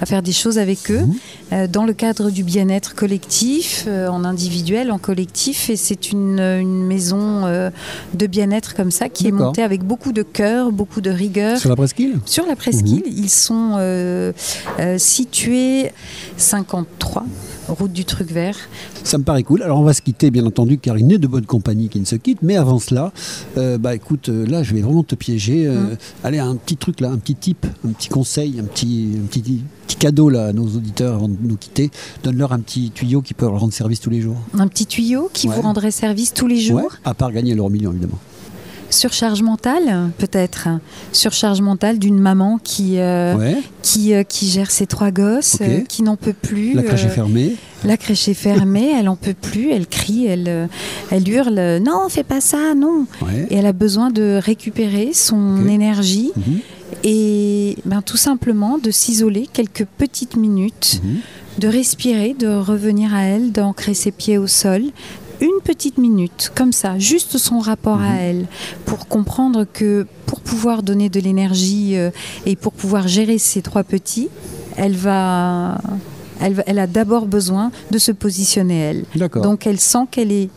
B: à faire des choses avec eux
A: Mhm.
B: Dans le cadre du bien-être collectif, euh, en individuel, en collectif. Et c'est une, une maison euh, de bien-être comme ça qui est montée avec beaucoup de cœur, beaucoup de rigueur.
A: Sur la presqu'île
B: Sur la presqu'île, ils sont euh, euh, situés 53 route du Truc Vert.
A: Ça me paraît cool. Alors on va se quitter, bien entendu, car il n'est de bonne compagnie qui ne se quitte. Mais avant cela, euh, bah écoute, euh, là je vais vraiment te piéger. Euh,
B: Mm.
A: Allez, un petit truc là, un petit tip, un petit conseil, un petit, un petit, petit cadeau là à nos auditeurs avant de nous quitter. Donne-leur un petit tuyau qui peut leur rendre service tous les jours.
B: Un petit tuyau qui
A: Ouais.
B: vous rendrait service tous les jours.
A: Ouais, à part gagner leur million évidemment.
B: Surcharge mentale, peut-être. Surcharge mentale d'une maman qui, euh,
A: ouais,
B: qui, euh, qui gère ses trois gosses, euh, qui n'en peut plus.
A: la crèche est fermée.
B: La crèche est fermée, elle en peut plus, elle crie, elle, elle hurle non, fais pas ça, non.
A: Ouais.
B: Et elle a besoin de récupérer son énergie
A: Mhm,
B: et ben, tout simplement de s'isoler quelques petites minutes,
A: mhm.
B: de respirer, de revenir à elle, d'ancrer ses pieds au sol. Une petite minute, comme ça, juste son rapport à
A: Mhm.
B: elle, pour comprendre que pour pouvoir donner de l'énergie euh, et pour pouvoir gérer ses trois petits, elle va, elle, va- elle a d'abord besoin de se positionner elle.
A: D'accord.
B: Donc elle sent qu'elle est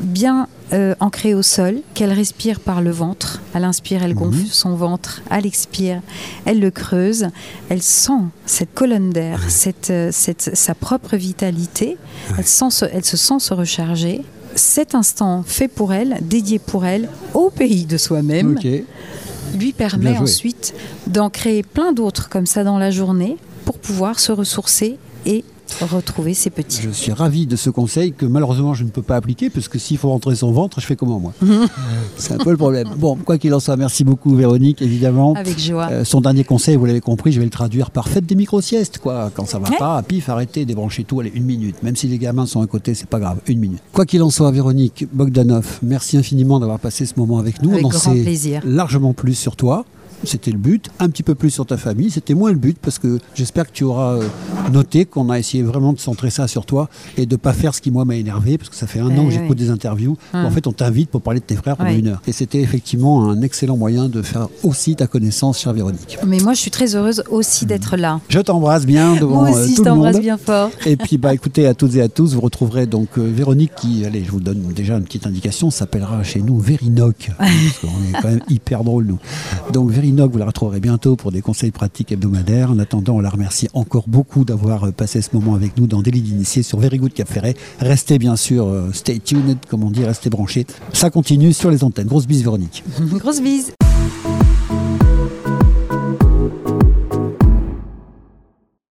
B: bien euh, ancrée au sol, qu'elle respire par le ventre. À l'inspire, elle gonfle son ventre. À l'expire, elle le creuse. Elle sent cette colonne d'air, cette, euh, cette- sa propre vitalité. Elle, sent se- elle se sent se recharger. Cet instant fait pour elle, dédié pour elle, au pays de soi-même, lui permet ensuite d'en créer plein d'autres comme ça dans la journée pour pouvoir se ressourcer et retrouver ses petits.
A: Je suis ravi de ce conseil que malheureusement je ne peux pas appliquer parce que s'il faut rentrer son ventre, je fais comment moi C'est un peu le problème. Bon, quoi qu'il en soit, merci beaucoup Véronique, évidemment.
B: Avec joie.
A: Euh, son dernier conseil, vous l'avez compris, je vais le traduire par faites des micro-siestes, quoi. Quand ça va
B: Ouais.
A: pas, pif, arrêtez, débranchez tout, allez, une minute. Même si les gamins sont à côté, c'est pas grave, une minute. Quoi qu'il en soit, Véronique Bogdanov, merci infiniment d'avoir passé ce moment avec nous.
B: Avec
A: On en
B: grand
A: sait
B: plaisir.
A: largement plus sur toi. C'était le but, un petit peu plus sur ta famille, c'était moins le but parce que j'espère que tu auras euh, noté qu'on a essayé vraiment de centrer ça sur toi et de pas faire ce qui moi m'a énervé parce que ça fait un
B: Eh
A: an que
B: oui.
A: j'écoute des interviews où, en fait on t'invite pour parler de tes frères pendant
B: Oui.
A: une heure et c'était effectivement un excellent moyen de faire aussi ta connaissance chère Véronique.
B: Mais moi, je suis très heureuse aussi d'être là.
A: Je t'embrasse bien devant
B: Moi
A: euh,
B: aussi, je
A: tout le
B: t'embrasse
A: monde.
B: bien fort.
A: Et puis bah écoutez à toutes et à tous, vous retrouverez donc euh, Véronique qui, allez, je vous donne déjà une petite indication, s'appellera chez nous Vérinoc, parce qu'on est quand même hyper drôle nous. Donc Vérinoc, vous la retrouverez bientôt pour des conseils pratiques hebdomadaires. En attendant, on la remercie encore beaucoup d'avoir euh, passé ce moment avec nous dans Délit d'initié sur Very Good Cap. Restez bien sûr, euh, stay tuned, comme on dit, restez branchés. Ça continue sur les antennes. Grosse bise Véronique.
B: Grosse bise.